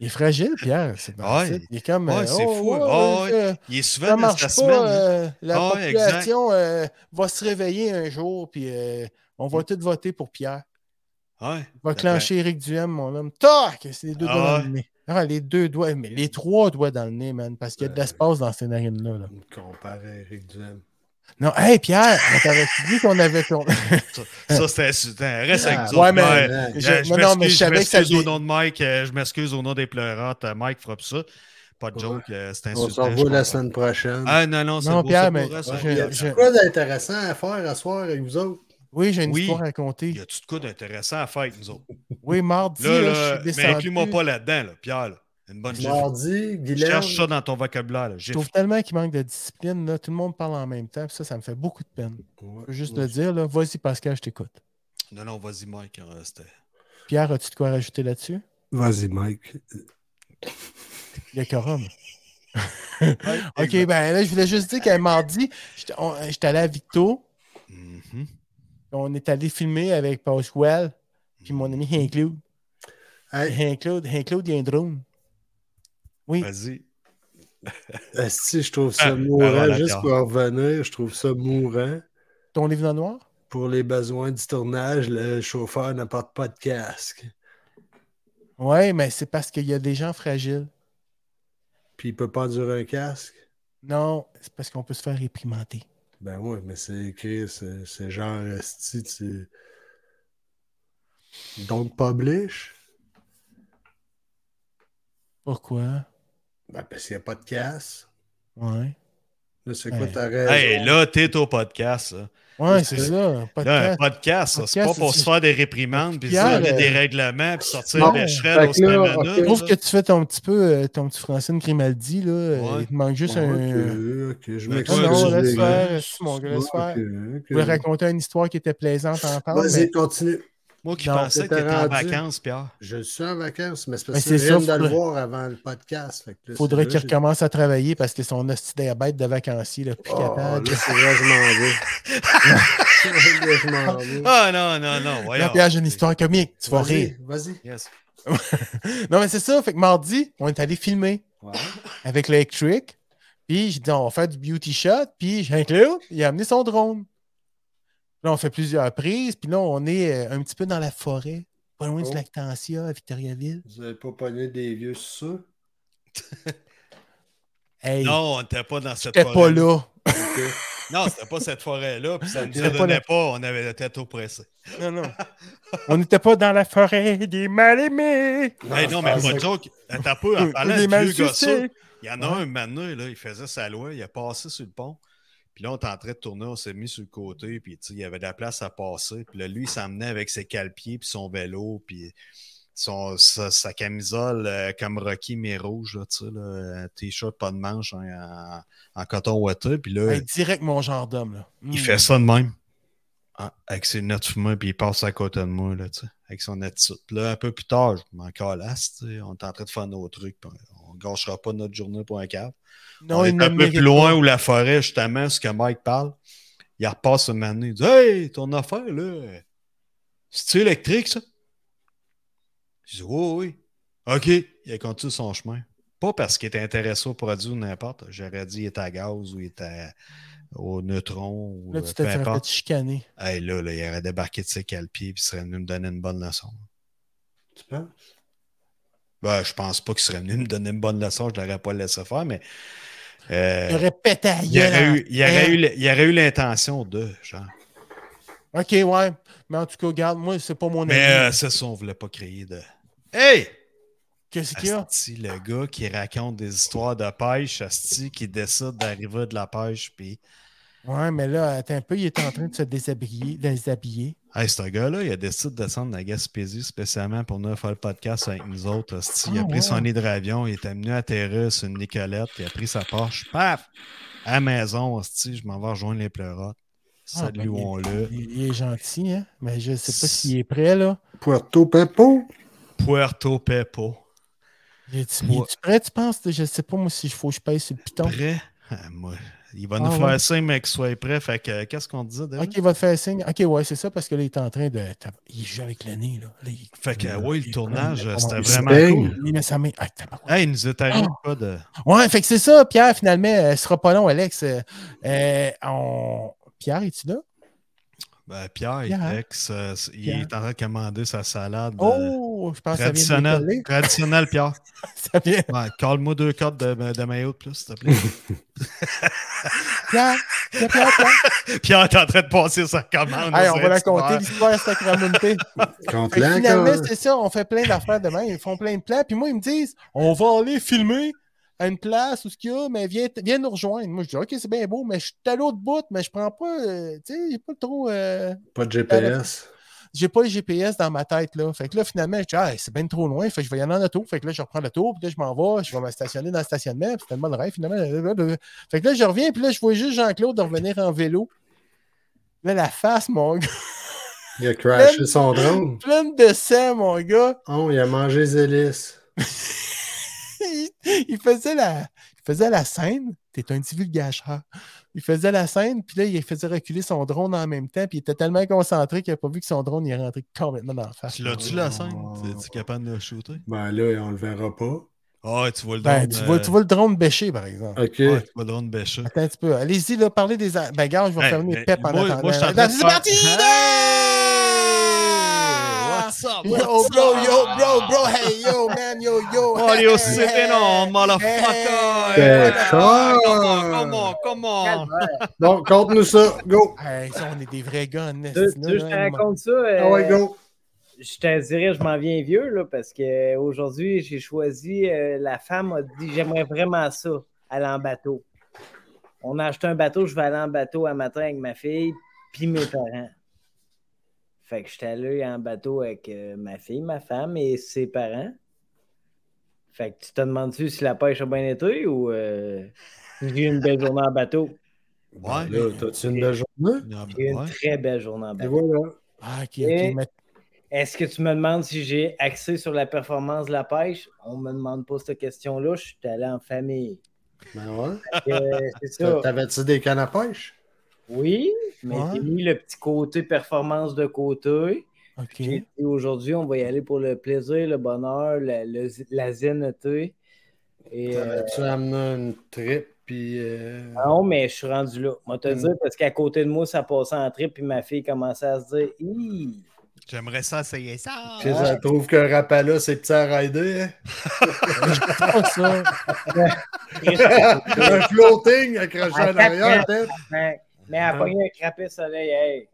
Il est fragile, Pierre. C'est Ouais. Il est comme. Ouais, euh, c'est oh, fou. Ah, euh, Il est souvent dans sa semaine. là. euh, la Ah, population euh, va se réveiller un jour, puis on va tous voter pour Pierre. Ouais. On va clencher Eric Duhem, mon homme. Tac! C'est les deux Ah doigts dans le nez. Ah, les deux doigts, mais les trois doigts dans le nez, man, parce qu'il y a de l'espace dans ces narines-là. là. Comparé à Eric Duhem. Non, hey Pierre, on t'avait dit qu'on avait ton. Ça, c'était insultant. Reste avec nous ouais, autres, mais-. Ouais. Euh, Je- je non, mais je m'excuse- savais que ça m'excuse au nom de Mike. euh, je m'excuse au nom des pleurantes. euh, Mike fera plus ça. Pas de joke. euh, c'est On insultant. se je revoit la semaine prochaine. Ah non, non, c'est Non, beau, Pierre, ça mais Il a je- quoi d'intéressant à faire à soir avec vous autres? Oui, j'ai une Oui. histoire à raconter. Y a-tu de quoi d'intéressant à faire avec nous autres? Oui, mardi, Là, là, là, je suis mais descendu. inclus-moi pas là-dedans, là, Pierre. là. Une bonne Guylaine. Cherche ça dans ton vocabulaire. Je trouve tellement qu'il manque de discipline. Là. Tout le monde parle en même temps. Ça, ça me fait beaucoup de peine. Ouais. Je veux juste le dire. Là. Vas-y, Pascal, je t'écoute. Non, non, vas-y, Mike. c'était- Pierre, as-tu de quoi rajouter là-dessus? Vas-y, Mike. Il y a Corum. OK, ben là, je voulais juste dire qu'un mardi, j'étais on- j'étais allé à Victo. Mhm. On est allé filmer avec Pasquale, puis mon ami Hank-Claude. Hey, il y a un drone. Oui. Vas-y. si je trouve ça Ah, mourant, ben juste pour en revenir, je trouve ça mourant. Ton livre dans le noir? pour les besoins du tournage, le chauffeur ne porte pas de casque. Ouais, mais c'est parce qu'il y a des gens fragiles. Puis il peut pas endurer un casque? Non, c'est parce qu'on peut se faire réprimander. Ben oui, mais c'est écrit, c'est genre, esti, tu... Don't publish? Pourquoi? Ben parce qu'il n'y a pas de casque. Ouais. Là, c'est quoi ta raison? Hey, là, t'es au podcast. ça. Ouais, c'est c'est- ça. Là, un podcast, ça, c'est Podcast, pas pour c'est- se faire des réprimandes, puis donner des euh, règlements, puis sortir Non, des shreds au là, cinq ok. minutes. Je trouve là. que tu fais ton petit peu euh, ton petit Francine Grimaldi, là. euh, Ouais. Il te manque juste Ouais, un. ok, ok, je m'excuse. non, laisse faire, mon gars, laisse faire. Je voulais raconter une histoire qui était plaisante à entendre. Vas-y, mais- continue. Moi qui Non, pensais que t'étais t'étais en vacances, Pierre. Je suis en vacances, mais c'est parce que c'est je ça, viens de le faudrait- voir avant le podcast. Fait que là, Faudrait qu'il là, recommence à travailler parce que son hostie diabète de vacancier, là, plus Oh, capable. là, c'est vrai, je m'en vais. Là, je m'en vais. Ah non, non, non, Là, voyons. Pierre, j'ai une histoire comique. Tu vas rire. Vas-y. Yes. Non, mais c'est ça. Fait que mardi, on est allé filmer Ouais. avec l'électrique. Puis j'ai dit, on va faire du beauty shot. Puis Jean-Claude, il a amené son drone. Là, on fait plusieurs prises. Puis là, on est euh, un petit peu dans la forêt, pas loin Oh. du Lactantia, à Victoriaville. Vous n'avez pas pogné des vieux sur Hey, Non, on n'était pas dans cette j'étais pas forêt. là. Non, c'était pas cette forêt-là, puis ça ne nous pas donnait là. pas, on avait la tête oppressée. Non, non. on n'était pas dans la forêt des mal-aimés. Hey, non, mais Ah, pas peu en parlant de vieux. Il y en a un maintenant, là, il faisait sa loi, il a passé sur le pont. Puis là, on était en train de tourner, on s'est mis sur le côté, puis tu sais, il y avait de la place à passer. Puis là, lui, il s'emmenait avec ses calepieds, puis son vélo, puis son, sa, sa camisole euh, comme Rocky, mais rouge, là, tu sais, là, un t-shirt pas de manche hein, en, en coton ouaté. Puis là, Hey, direct mon genre d'homme. là. il Mm. fait ça de même. Ah, avec ses notes fumées, puis il passe à côté de moi, là, tu sais, avec son attitude. Puis Là, un peu plus tard, je m'en calasse, tu sais, on est en train de faire nos trucs, puis on ne gâchera pas notre journée pour un câble. Non, on est un peu plus loin où la forêt, justement, ce que Mike parle. Il repasse une année, il dit Hey, ton affaire, là, c'est-tu électrique, ça? Je dis Oui, oui. OK, il a continué son chemin. Pas parce qu'il était intéressé au produit ou n'importe. J'aurais dit il était à gaz ou il était au neutron ou Là, euh, tu peu t'es fait importe. chicaner. Hey, là, là, il aurait débarqué de ses calepieds et il serait venu me donner une bonne leçon. Tu penses? Ben, je pense pas qu'il serait venu me donner une bonne leçon, je l'aurais pas laissé faire, mais. euh, Il aurait pété à il, aurait eu, il, aurait eu, le- il aurait eu l'intention de, genre. Ok, ouais. Mais en tout cas, regarde, moi, c'est pas mon Mais avis. euh, c'est ça, on voulait pas crier de. Hey! Qu'est-ce qu'il y a? Asti, le gars qui raconte des histoires de pêche, Asti, qui décide d'arriver de la pêche, puis. Ouais, mais là, attends un peu, il est en train de se déshabiller. déshabiller. Hey, ce gars-là, il a décidé de descendre à Gaspésie spécialement pour venir faire le podcast avec nous autres. Il a Ah, pris son hydravion, il était venu atterrir sur une Nicolette, il a pris sa Porsche, paf! À la maison, Asti, je m'en vais rejoindre les pleurotes. Ah, ben, Saluons-le. il, il est gentil, hein? Mais je sais pas s'il est prêt, là. Puerto Pepo? Puerto Pepo. Il est-tu il est-tu prêt, tu penses? Je sais pas, moi, si il faut que je pèse sur le piton. Prêt? Ah, moi, il va Ah, nous faire signe, mais qu'il soit prêt. Fait que, euh, qu'est-ce qu'on disait déjà? Ok, il va te faire signe. Ok, ouais, c'est ça, parce que là, il est en train de. Il joue avec le nez, là. Là, il... Fait que, oui, le il- tournage, euh, c'était vraiment cool. Il met sa main. Ah. Hey, il nous est arrivé Ah. pas de. Ouais, fait que c'est ça, Pierre, finalement, euh, ce sera pas long, Alex. Euh, euh, on... Pierre, es-tu là? Ben, Pierre, Pierre. Alex, euh, il Pierre. est en train de commander sa salade. euh, Je pense que ça vient de traditionnelle. décoller. Traditionnelle, Pierre. Ça vient. Ouais, Colle-moi deux cotes de, de maillot de plus, s'il te plaît. Pierre, Pierre, Pierre, Pierre. Pierre est en train de passer sa commande. Hey, on va la compter, l'histoire sacramentée. Finalement, c'est ça, on fait plein d'affaires demain, ils font plein de plans. Puis moi, ils me disent, on va aller filmer à une place où ce qu'il y a, mais viens, viens nous rejoindre. Moi, je dis, OK, c'est bien beau, mais je suis à l'autre bout, mais je prends pas, euh, tu sais, j'ai pas trop, euh, Pas de GPS. J'ai pas le GPS dans ma tête, là. Fait que là, finalement, je dis, ah, c'est bien trop loin, fait que je vais y aller en auto. Fait que là, je reprends l'auto, puis là, je m'en vais, je vais me stationner dans le stationnement, puis c'était le rêve, finalement. Fait que là, je reviens, puis là, je vois juste Jean-Claude revenir en vélo. Là, la face, mon gars, Il a crashé son drone. pleine de sang, mon gars. Oh, il a mangé les hélices. il, il faisait la, il faisait la scène. T'es un petit vulgacheur. Il faisait la scène, puis là, il faisait reculer son drone en même temps, puis il était tellement concentré qu'il n'a pas vu que son drone il est rentré complètement dans la face. Tu l'as-tu la scène? T'es-tu capable de le shooter? Ben là, on le verra pas. Ah, ouais, tu vois le drone. Ben, tu, vois, euh, tu vois le drone bêché, par exemple. OK. ouais, tu vois le drone bêcher. Attends un petit peu. Allez-y, là, parlez des. Ben, gars, je vais Hey, fermer hey, Pep en moi- attendant. moi, je suis en train Attends, de C'est faire- parti! What's up? Yo, What's bro, up? yo, bro, bro, hey, yo, man, yo, yo. Oh, hey, you hey, sitting hey, on, motherfucker! hey, Hey, Come on, come on, come on! Bon, conte-nous ça. Go. Hey, ça, on est des vrais que je te raconte ça? euh, Ah ouais, go. Je te dirais, je m'en viens vieux, là, parce qu'aujourd'hui, j'ai choisi, euh, la femme a dit, j'aimerais vraiment ça, aller en bateau. On a acheté un bateau, je vais aller en bateau un matin avec ma fille, puis mes parents. Fait que j'étais allé en bateau avec euh, ma fille, ma femme et ses parents. Fait que tu te demandes-tu si la pêche a bien été ou euh, j'ai eu une belle journée en bateau? Ouais. Là, t'as-tu une belle journée? Ah, J'ai eu une ouais. très belle journée en Et bateau. voilà. Ah, mais- Est-ce que tu me demandes si j'ai axé sur la performance de la pêche? On me demande pas cette question-là. Je suis allé en famille. Ben ouais. Euh, c'est ça. T'avais-tu des cannes à pêche? Oui, mais Ouais. j'ai mis le petit côté performance de côté. Dit aujourd'hui, on va y aller pour le plaisir, le bonheur, la, le- la zénité. Et, euh, T'avais-tu amené une trip puis. euh, non, mais je suis rendu là. Moi, te Mm. dire, parce qu'à côté de moi, ça passait en trip, puis ma fille commençait à se dire Hi! J'aimerais ça essayer ça. Puis ça trouve qu'un Rapala, c'est petit à rider. hein? pas ça. un floating accroché en Attends, arrière, peut-être? Mais, elle a pogné un crapet soleil. Hey,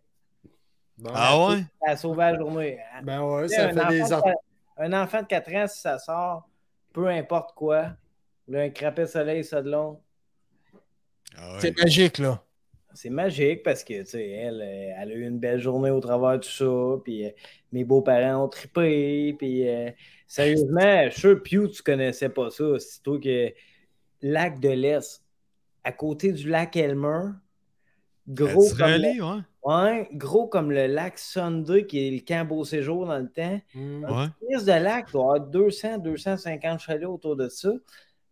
Bon. Ah ouais? elle a sauvé la journée. Ben ouais, Tu sais, ça un, fait des enfant ans. de, un enfant de 4 ans, si ça sort, peu importe quoi, là, un crapet soleil, ça de long, Ah ouais. C'est magique, là. c'est magique parce que, tu sais, elle, euh, elle a eu une belle journée au travers de tout ça, puis euh, mes beaux-parents ont trippé, puis euh, sérieusement, je suis sûr, Pew, tu connaissais pas ça, c'est toi que Lac de l'Est, à côté du lac Elmer, gros comme, ouais. ouais, gros comme le lac Sunday, qui est le camp Beau Séjour dans le temps, Hmm. Ouais. Prise de lac doit avoir 200, 250 chalets autour de ça.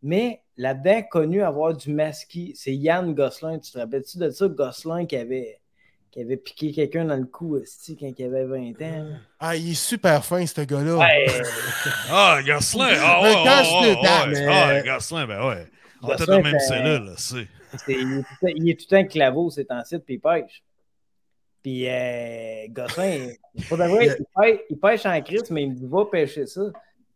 Mais là-dedans, connu avoir du masquis, c'est Yann Gosselin. Tu te rappelles-tu de ça, Gosselin qui avait, qui avait piqué quelqu'un dans le cou esti, quand il avait 20 ans? Ah, il est super fin, ce gars-là. Ouais, Ah, Gosselin! Ah ouais. mais- Ah, Gosselin, ben ouais. On était dans la même cellule, là, c'est. C'est- il, est tout, le temps- il est tout le temps claveau, c'est en site, puis il pêche. Puis euh, Gosselin, pour de vrai, il, pêche, il pêche en crise, mais il me dit va pêcher ça.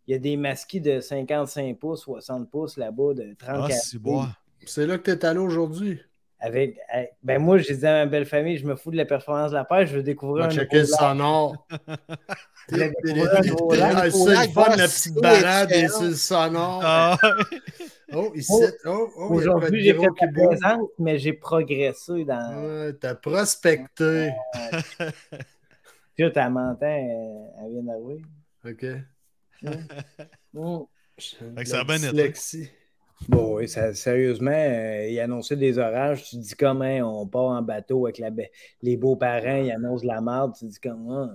Il y a des masquis de 55 pouces, 60 pouces là-bas, de 30 Ah, c'est bon. C'est là que t'es allé aujourd'hui. Avec, ben moi, je disais à ma belle famille, je me fous de la performance de la pêche, je veux découvrir un nouveau lac. sonore. Un. Ah, C'est le fun, la petite c'est balade et sur le sonore. Oh, ici. Oh, Oh, oh, Aujourd'hui, j'ai fait la présence, mais j'ai progressé dans. Ouais, T'as prospecté. Ta euh, elle vient d'arriver. OK. Mm. Fait que ça a bien été. Dyslexie. Bon, oui, ça- sérieusement, euh, il annonçait des orages. Tu te dis comment on part en bateau avec la, les beaux-parents, ils annoncent de la merde. Tu te dis comment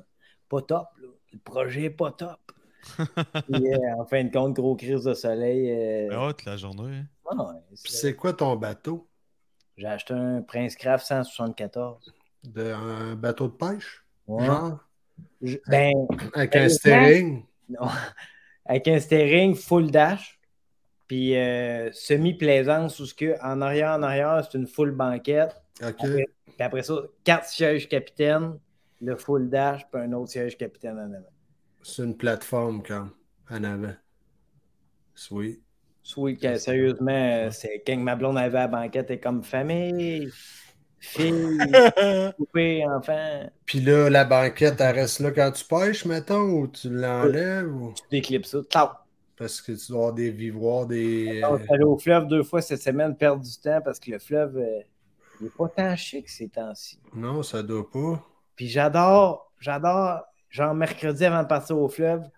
pas top, là. le projet est pas top. Puis, euh, en fin de compte, gros crise de soleil. euh, ben toute la journée. hein. ouais, c'est- c'est quoi ton bateau? J'ai acheté un Prince Craft 174. De, un bateau de pêche? Ouais. Genre? Je- Ben, Avec un Ben, steering? non. Avec un steering full dash, puis euh, semi-plaisance, où ce que, en arrière, en arrière, c'est une full banquette. OK. Après, puis après ça, quatre sièges capitaine, le full dash, puis un autre siège capitaine en avant. C'est une plateforme, comme, en avant. Sweet. Sweet, que, sérieusement, euh, c'est quand ma blonde avait la banquette, elle est comme famille, fille, poupée, enfant. Puis là, la banquette, elle reste là quand tu pêches, mettons, ou tu l'enlèves? Ou... Tu déclipes ça. Tau. Parce que tu dois avoir des vivoirs, des. On est allé au fleuve deux fois cette semaine, perdre du temps parce que le fleuve, euh, il n'est pas tant chic ces temps-ci. Non, ça doit pas. Puis j'adore, j'adore, genre mercredi avant de partir au fleuve,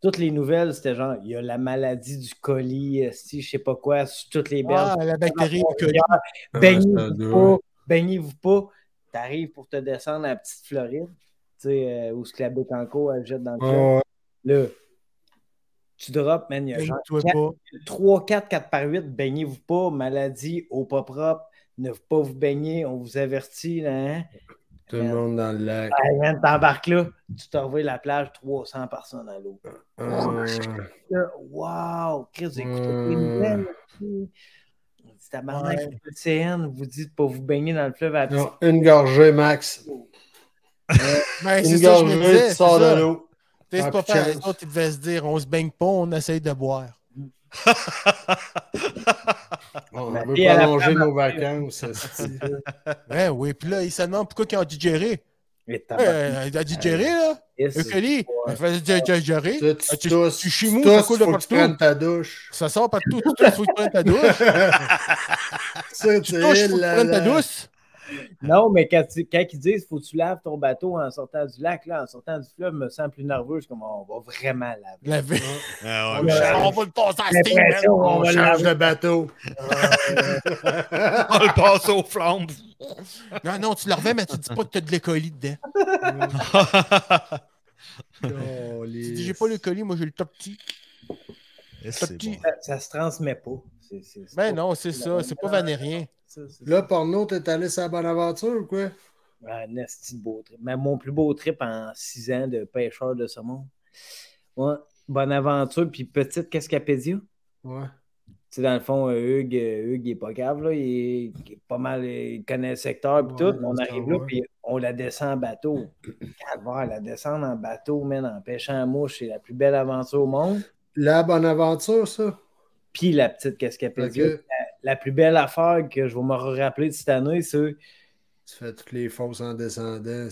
toutes les nouvelles, c'était genre, il y a la maladie du colis, si je sais pas quoi, sur toutes les berges. Ah, la bactérie du colis. Ah, ça Baignez-vous pas, baignez-vous pas. T'arrives pour te descendre à la petite Floride, tu sais, euh, où ce que la Bécancourt, elle jette dans le fleuve. Ouais, Là, tu drops, man, il y a genre Toi pas. 3, 4, 4 par 8, baignez-vous pas, maladie, eau pas propre, ne pas vous baigner, on vous avertit, là, hein? Tout le monde dans le lac. Hey, man, t'embarques là, tu te revois la plage, 300 personnes à l'eau. Euh, Là, Wow! Chris, écoutez les nouvelles. aussi. C'est Ouais. le CN vous dit de pas vous baigner dans le fleuve à pied. non, une gorgée, Max. Ben, c'est Une ça, gorgée, disais. tu sors de l'eau. Tu sais, C'est Ah, pas faire. Les autres, ils devaient se dire on se baigne pas, on essaye de boire. On La veut prolonger femme nos vacances. Ouais, oui, puis là, ils se demandent pourquoi ils ont digéré. Elle a digéré, là. Euclid, elle fait digérer. Ah, tu tousses, tu chimous, tousses, ça coule de partout. ta douche. Ça sort partout. Tu touches, faut que tu prennes ta douche. Tu touches, faut que tu prennes ta douche. Non, mais quand, tu- quand ils disent faut que tu laves ton bateau en sortant du lac, là, en sortant du fleuve, je me sens plus nerveux. Je suis comme on va vraiment laver. Laver. Ah On ouais, a- On va le passer à qu'on On va change laver. de bateau. on le passe aux flammes. Non, non, tu le revais, mais tu dis pas que t'as de l'écolie dedans. Oh, Tu dis j'ai pas le colis, moi j'ai le top petit. Et c'est petit. bon. Ça, ça se transmet pas. C'est- c'est- c'est Ben pas- non, c'est ça, c'est pas vanérien. Ça, Là, porno, t'es allé sur la bonne aventure ou quoi? Ah, de beau trip. Mais mon plus beau trip en six ans de pêcheur de saumon. Ouais. Bonne aventure, puis petite Cascapédia. Ouais. Tu sais, dans le fond, euh, Hugues, euh, Hugues, il est pas grave, là. Il est, pas mal, il connaît le secteur, puis Ouais, tout. On arrive là, puis on la descend en bateau. Calvaire, la descendre en bateau, man, en pêchant à mouche, c'est la plus belle aventure au monde. La bonne aventure, ça? Puis la petite Cascapédia. Ok. La, plus belle affaire que je vais me rappeler de cette année, c'est Tu fais toutes les fausses en descendant.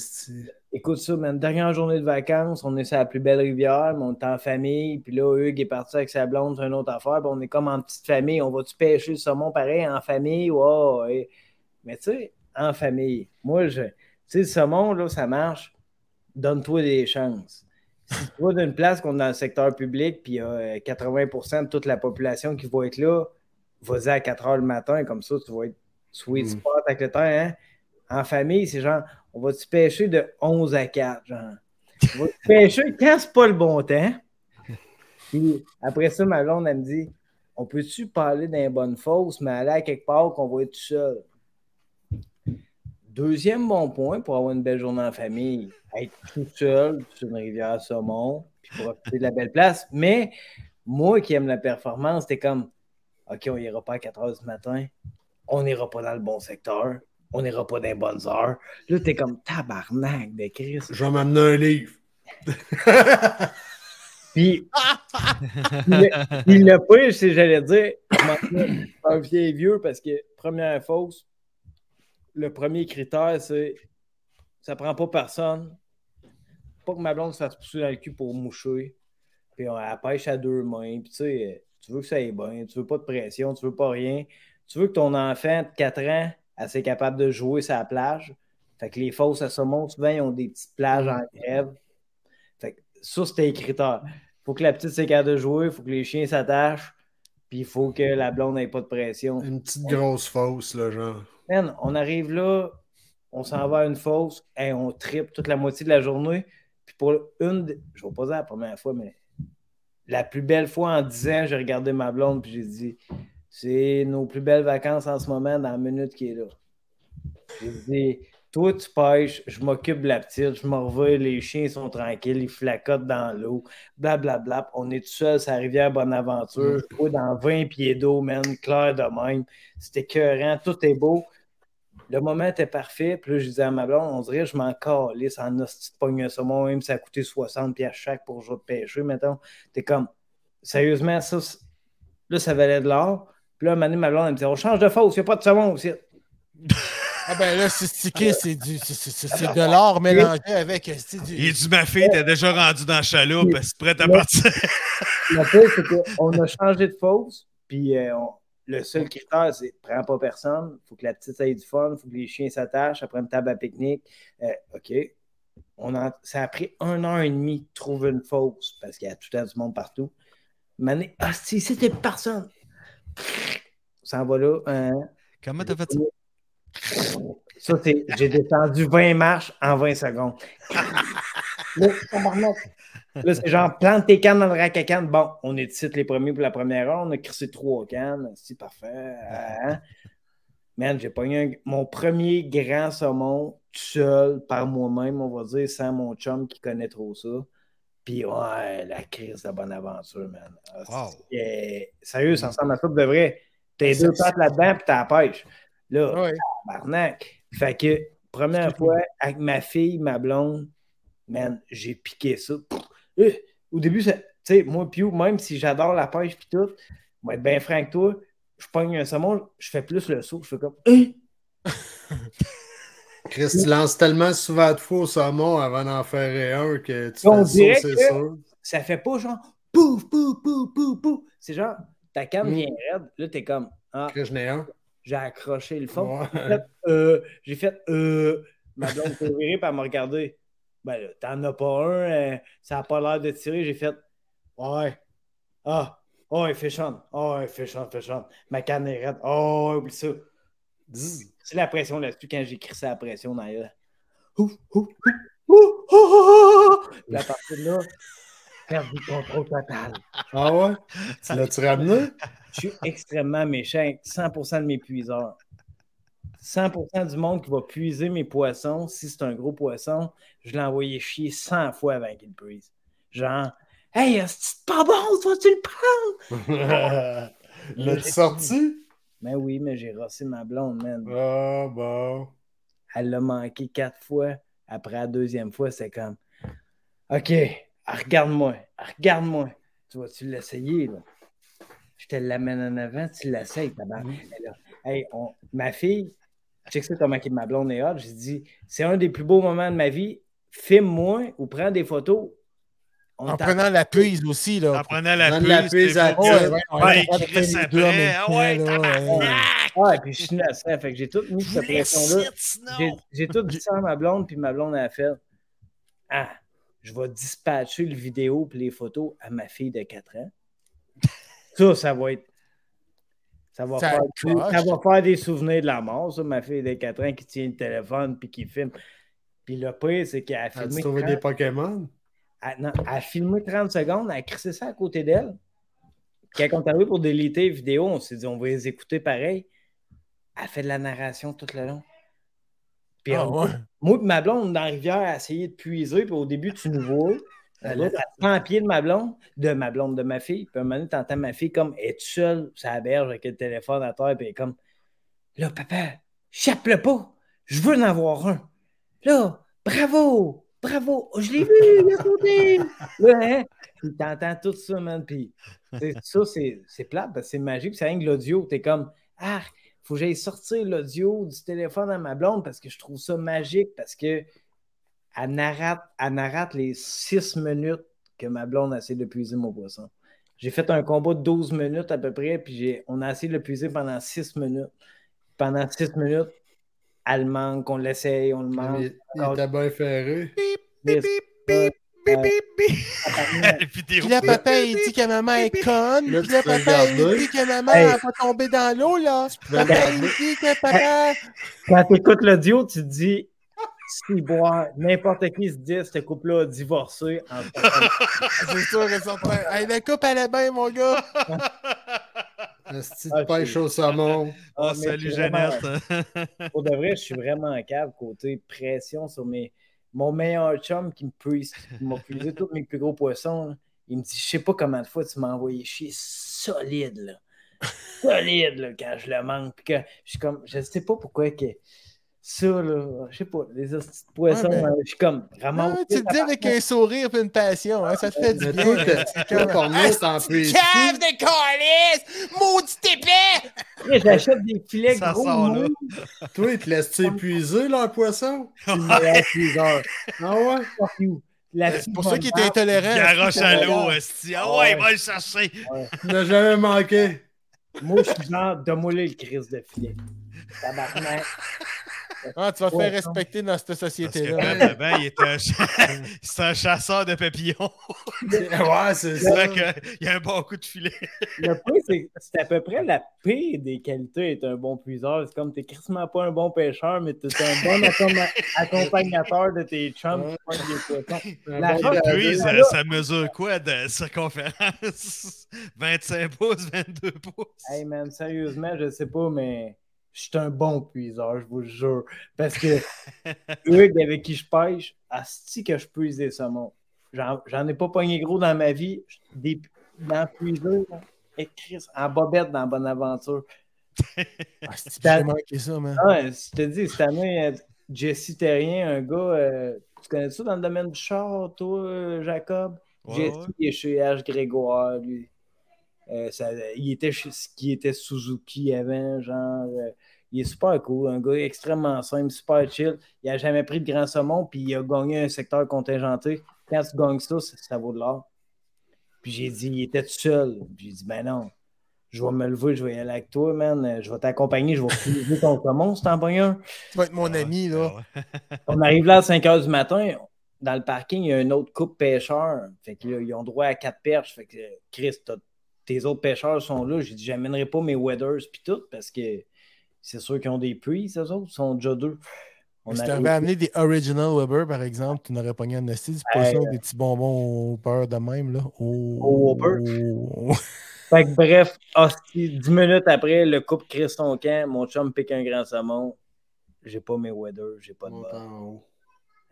Écoute ça, man, dernière journée de vacances, on est sur la plus belle rivière, mais on est en famille, puis là, Hugues est parti avec sa blonde, c'est une autre affaire, puis on est comme en petite famille, on va-tu pêcher le saumon pareil en famille? Ouais, ouais. Mais tu sais, en famille, moi, je, tu sais, le saumon, là, ça marche, donne-toi des chances. Si tu vas d'une place qu'on est dans le secteur public, puis il y a euh, 80% de toute la population qui va être là, vas-y à 4 heures le matin, comme ça, tu vas être sweet Mm. spot avec le temps, hein? En famille, c'est genre, on va-tu pêcher de 11 à 4, genre? On va pêcher quand c'est pas le bon temps? Puis après ça, ma blonde, elle me dit, on peut-tu parler d'un bonne fausse, mais aller à quelque part qu'on va être tout seul? Deuxième bon point pour avoir une belle journée en famille, être tout seul sur une rivière saumon, puis profiter de la belle place. Mais moi qui aime la performance, c'était comme, OK, on ira pas à 4 heures du matin, on n'ira pas dans le bon secteur, on n'ira pas dans les bonnes heures. Là, t'es comme tabarnak de Chris. Je vais m'amener un livre. Puis, le, puis le pire, c'est, j'allais dire, un vieil vieux parce que première fausse, le premier critère, c'est ça prend pas personne. Pas que ma blonde se fasse pousser dans le cul pour moucher. Puis on la pêche à deux mains. Puis tu sais, tu veux que ça aille bien, tu veux pas de pression, tu veux pas rien. Tu veux que ton enfant de 4 ans, elle soit capable de jouer la plage. Fait que les fausses à saumon, souvent, ils ont des petites plages en grève. Fait que ça, c'était les critères. faut que la petite soit capable de jouer, il faut que les chiens s'attachent, puis il faut que la blonde n'ait pas de pression. Une petite grosse fausse, là, genre. Man, on arrive là, on s'en va à une fosse, et on tripe toute la moitié de la journée. Puis pour une, je vais pas dire la première fois, mais la plus belle fois en 10 ans, j'ai regardé ma blonde, puis j'ai dit c'est nos plus belles vacances en ce moment dans la minute qui est là. J'ai dit toi, tu pêches, je m'occupe de la petite, je m'en reviens, les chiens sont tranquilles, ils flacotent dans l'eau, blablabla. On est tout seul sur la rivière Bonaventure, je vois dans 20 pieds d'eau, man, clair de même. C'était écœurant, tout est beau. Le moment était parfait, puis là, je disais à ma blonde, on dirait que je m'en calisse en hostie de pogne un saumon, même si ça a coûté 60 pièces chaque pour jouer de pêcher, mettons. T'es comme, sérieusement, ça, c'est- là, ça valait de l'or. Puis là, un moment donné, ma blonde, elle me dit, on change de fausse, il n'y a pas de saumon aussi. Ah ben là, c'est stické, c'est du c'est- c'est- c'est- c'est de l'or mélangé avec c'est du. Il dit ma fille, t'es déjà rendu dans la chaloupe, elle est prête à partir? Le pire, c'est qu'on a changé de fausse, puis euh, on- le seul critère, c'est prends pas personne, il faut que la petite ait du fun, il faut que les chiens s'attachent, après une table à pique-nique. Euh, OK. On a, ça a pris un heure et demie de trouver une fausse, parce qu'il y a tout le temps du monde partout. Mané, ah, si, c'était personne. Ça en va là. hein. Comment t'as fait ça? Ça, c'est. J'ai descendu 20 marches en 20 secondes. Là, c'est genre, plante tes cannes dans le rack à cannes. Bon, on est ici les premiers pour la première heure. On a crissé trois cannes. C'est parfait. Hein? Man, j'ai pogné un- mon premier grand saumon tout seul, par moi-même, on va dire, sans mon chum qui connaît trop ça. Puis, ouais, la crise de bonne aventure, man. Ah, Wow. sérieux, ça ressemble à ça de vrai. T'as deux pattes là-dedans, puis t'as la pêche. Là, Ouais. tabarnak. Fait que, première fois, avec ma fille, ma blonde, man, j'ai piqué ça. Pff, euh, Au début, tu sais, moi, Piu, même si j'adore la pêche puis tout, moi, être bien franc avec toi, je pogne un saumon, je fais plus le saut, je fais comme. Hein? Chris, tu lances tellement souvent de fois au saumon avant d'en faire un que tu On fais dirait ça, c'est sûr. Ça fait pas genre pouf, pouf, pouf, pouf, pouf. C'est genre, ta canne Mm. vient raide, là, t'es comme, ah, Chris, j'ai accroché le fond. Ouais. J'ai fait, euh, j'ai fait, euh, ma blonde s'est virée, puis elle m'a regardé. Ben là, t'en as pas un, euh, ça a pas l'air de tirer. J'ai fait, ouais, ah, oh, il fait chante, oh, il fait chante, fait chante. Ma canne est raide, oh, oublie ça. C'est la pression là-dessus quand j'écris ça, la pression dans la Ouf, partir de là, perdre du contrôle total. Ah ouais? Tu l'as-tu ramené? Je suis extrêmement méchant avec 100% de mes puiseurs. 100% du monde qui va puiser mes poissons, si c'est un gros poisson, je l'ai envoyé chier 100 fois avant qu'il puise. Genre, hey, c'est pas bon, toi, tu le prends? L'as-tu sorti? Mais oui, mais j'ai rossé ma blonde, man. Ah bon. Elle l'a manqué quatre fois. Après la deuxième fois, c'est comme, OK, regarde-moi, regarde-moi. Tu vas-tu l'essayer, là? Je te l'amène en avant, tu l'essayes, tabarnak. Elle a- Hey, on- ma fille, check ça comment ma blonde est hot. J'ai dit, c'est un des plus beaux moments de ma vie. Filme-moi ou prends des photos. On En prenant la prise aussi, là. En prenant la Donne la prise, prise à pas- Ouais, Ouais, ouais, Ouais, ouais, après. Ah tabarnak! puis je suis innocent. Fait que j'ai tout mis cette pression-là. J'ai- tout dit ça à ma blonde, puis ma blonde a fait Ah, je vais dispatcher le vidéo et les photos à ma fille de 4 ans. Ça, ça va être. Ça va, Ça faire, ça va faire des souvenirs de la mort, ça, ma fille de 4 ans qui tient le téléphone puis qui filme. Puis le pire, c'est qu'elle a filmé. trouvé 30 des Pokémon? elle, non, elle a filmé 30 secondes, elle a crissé ça à côté d'elle. Quand on est arrivé pour déliter les vidéos, on s'est dit on va les écouter pareil. Elle fait de la narration tout le long. Puis Ah, on- ouais. moi et ma blonde dans la rivière a essayé de puiser, puis au début, tu nous vois. Elle est à 100 pieds de ma blonde, de ma blonde, de ma fille. Puis à un moment donné, t'entends ma fille comme est toute seule la berge avec le téléphone à terre, puis elle est comme Là, papa, chape-le pas, je veux en avoir un. Là, bravo, bravo, je l'ai vu, il a sauté. Là, hein? Puis t'entends tout ça, man. Puis ça, c'est c'est plate, parce que c'est magique, puis c'est rien que l'audio. T'es comme Ah, faut que j'aille sortir l'audio du téléphone à ma blonde parce que je trouve ça magique, parce que elle narrate, elle narrate les six minutes que ma blonde a essayé de puiser mon poisson. J'ai fait un combat de 12 minutes à peu près, puis j'ai- on a essayé de le puiser pendant 6 minutes. Pendant 6 minutes, elle manque, on l'essaye, on le mange. Il, il était bien ferré. Bip, bip, bip, bip. tabarnak. La vidéo. Puis là, papa, il dit que maman est conne. Puis là, papa, il dit que maman Hey. va tomber dans l'eau, là. Papa, il dit que papa. Quand tu écoutes l'audio, tu te dis si boire, n'importe qui se dit, ce couple-là a divorcé. En C'est sûr que ça prend. Hey, la coupe allait bien, mon gars. Asti Ah, de pêche au saumon. Oh, Ah, mais salut vraiment- Jeannette. Pour de vrai, je suis vraiment en cave côté pression sur mes. Mon meilleur chum qui me puise, m'a puisé tous mes plus gros poissons. là, Il me dit Je sais pas comment de fois tu m'as envoyé chier solide, là. Solide, là, quand je le manque. Puis que je suis comme, je sais pas pourquoi que ça, là, je sais pas, les de poissons, Ouais, mais- là, je suis comme, ramasse. Ah, tu le dis avec un sourire et une passion, hein, ça te fait du bien. ton nom, t'en puises Cave de calice! Maudit épais! J'achète des filets Ça gros. sort là. Toi, ils te laissent-tu épuiser leur poisson? Ah ouais? Fuck you. La C'est pour ça qu'il était intolérant. Garoche à l'eau, esti. Ah ouais, va le chercher. Tu n'as jamais manqué. Moi, je suis genre, donne-moi le crise de filet. Tabarnak. Ah, tu vas te faire respecter dans cette Parce que société-là. Ben, ben, il était un, un chasseur de papillons. Ouais, c'est C'est ça. vrai qu'il y a un bon coup de filet. Le point, c'est c'est à peu près la pire des qualités d'être un bon puiseur. C'est comme, t'es quasiment pas un bon pêcheur, mais t'es un bon accom- accompagnateur de tes chums qui pognent des poissons. La bon ça, là. ça mesure quoi de circonférence? 25 pouces, 22 pouces? Hey man, sérieusement, je sais pas, mais Je suis un bon puiseur, je vous le jure. Parce que Hugues, avec qui je pêche, asti que je puise des saumons. J'en j'en ai pas pogné gros dans ma vie. Des, dans Chris, en bobette dans Bonaventure. Ah, c'est j'ai manqué ça, man. Ah, je te dis, cette année, euh, Jesse Terrien, un gars, euh, tu connais ça dans le domaine du char, toi, euh, Jacob? Ouais, Jesse ouais. il est chez H. Grégoire, lui. Euh, ça- il était chez qui était Suzuki avant, genre. euh, il est super cool, un gars extrêmement simple, super chill. Il n'a jamais pris de grand saumon, puis il a gagné un secteur contingenté. Quand tu gagnes ça, ça, ça vaut de l'or. Puis j'ai dit, il était tout seul. Puis j'ai dit, ben non, je vais me lever, je vais y aller avec toi, man. Je vais t'accompagner, je vais fouiller ton saumon, t'en pognes un. Tu vas être mon ami, là. Ah. On arrive là à 5 h du matin. Dans le parking, il y a un autre couple pêcheur. Fait que là, ils ont droit à quatre perches. Fait que Chris, t'as- tes autres pêcheurs sont là. J'ai dit, j'amènerai pas mes weathers puis tout parce que c'est sûr qu'ils ont des puits, ces autres. Ils sont déjà deux. On si arrive- t'avais amené des Original Weber, par exemple, tu n'aurais pogné un esti du Hey, poisson, des petits bonbons au beurre de même, là. Au, au- Fait que bref, hostie, 10 minutes après, le couple crée son camp. Mon chum pique un grand saumon. J'ai pas mes weathers, j'ai pas de haut.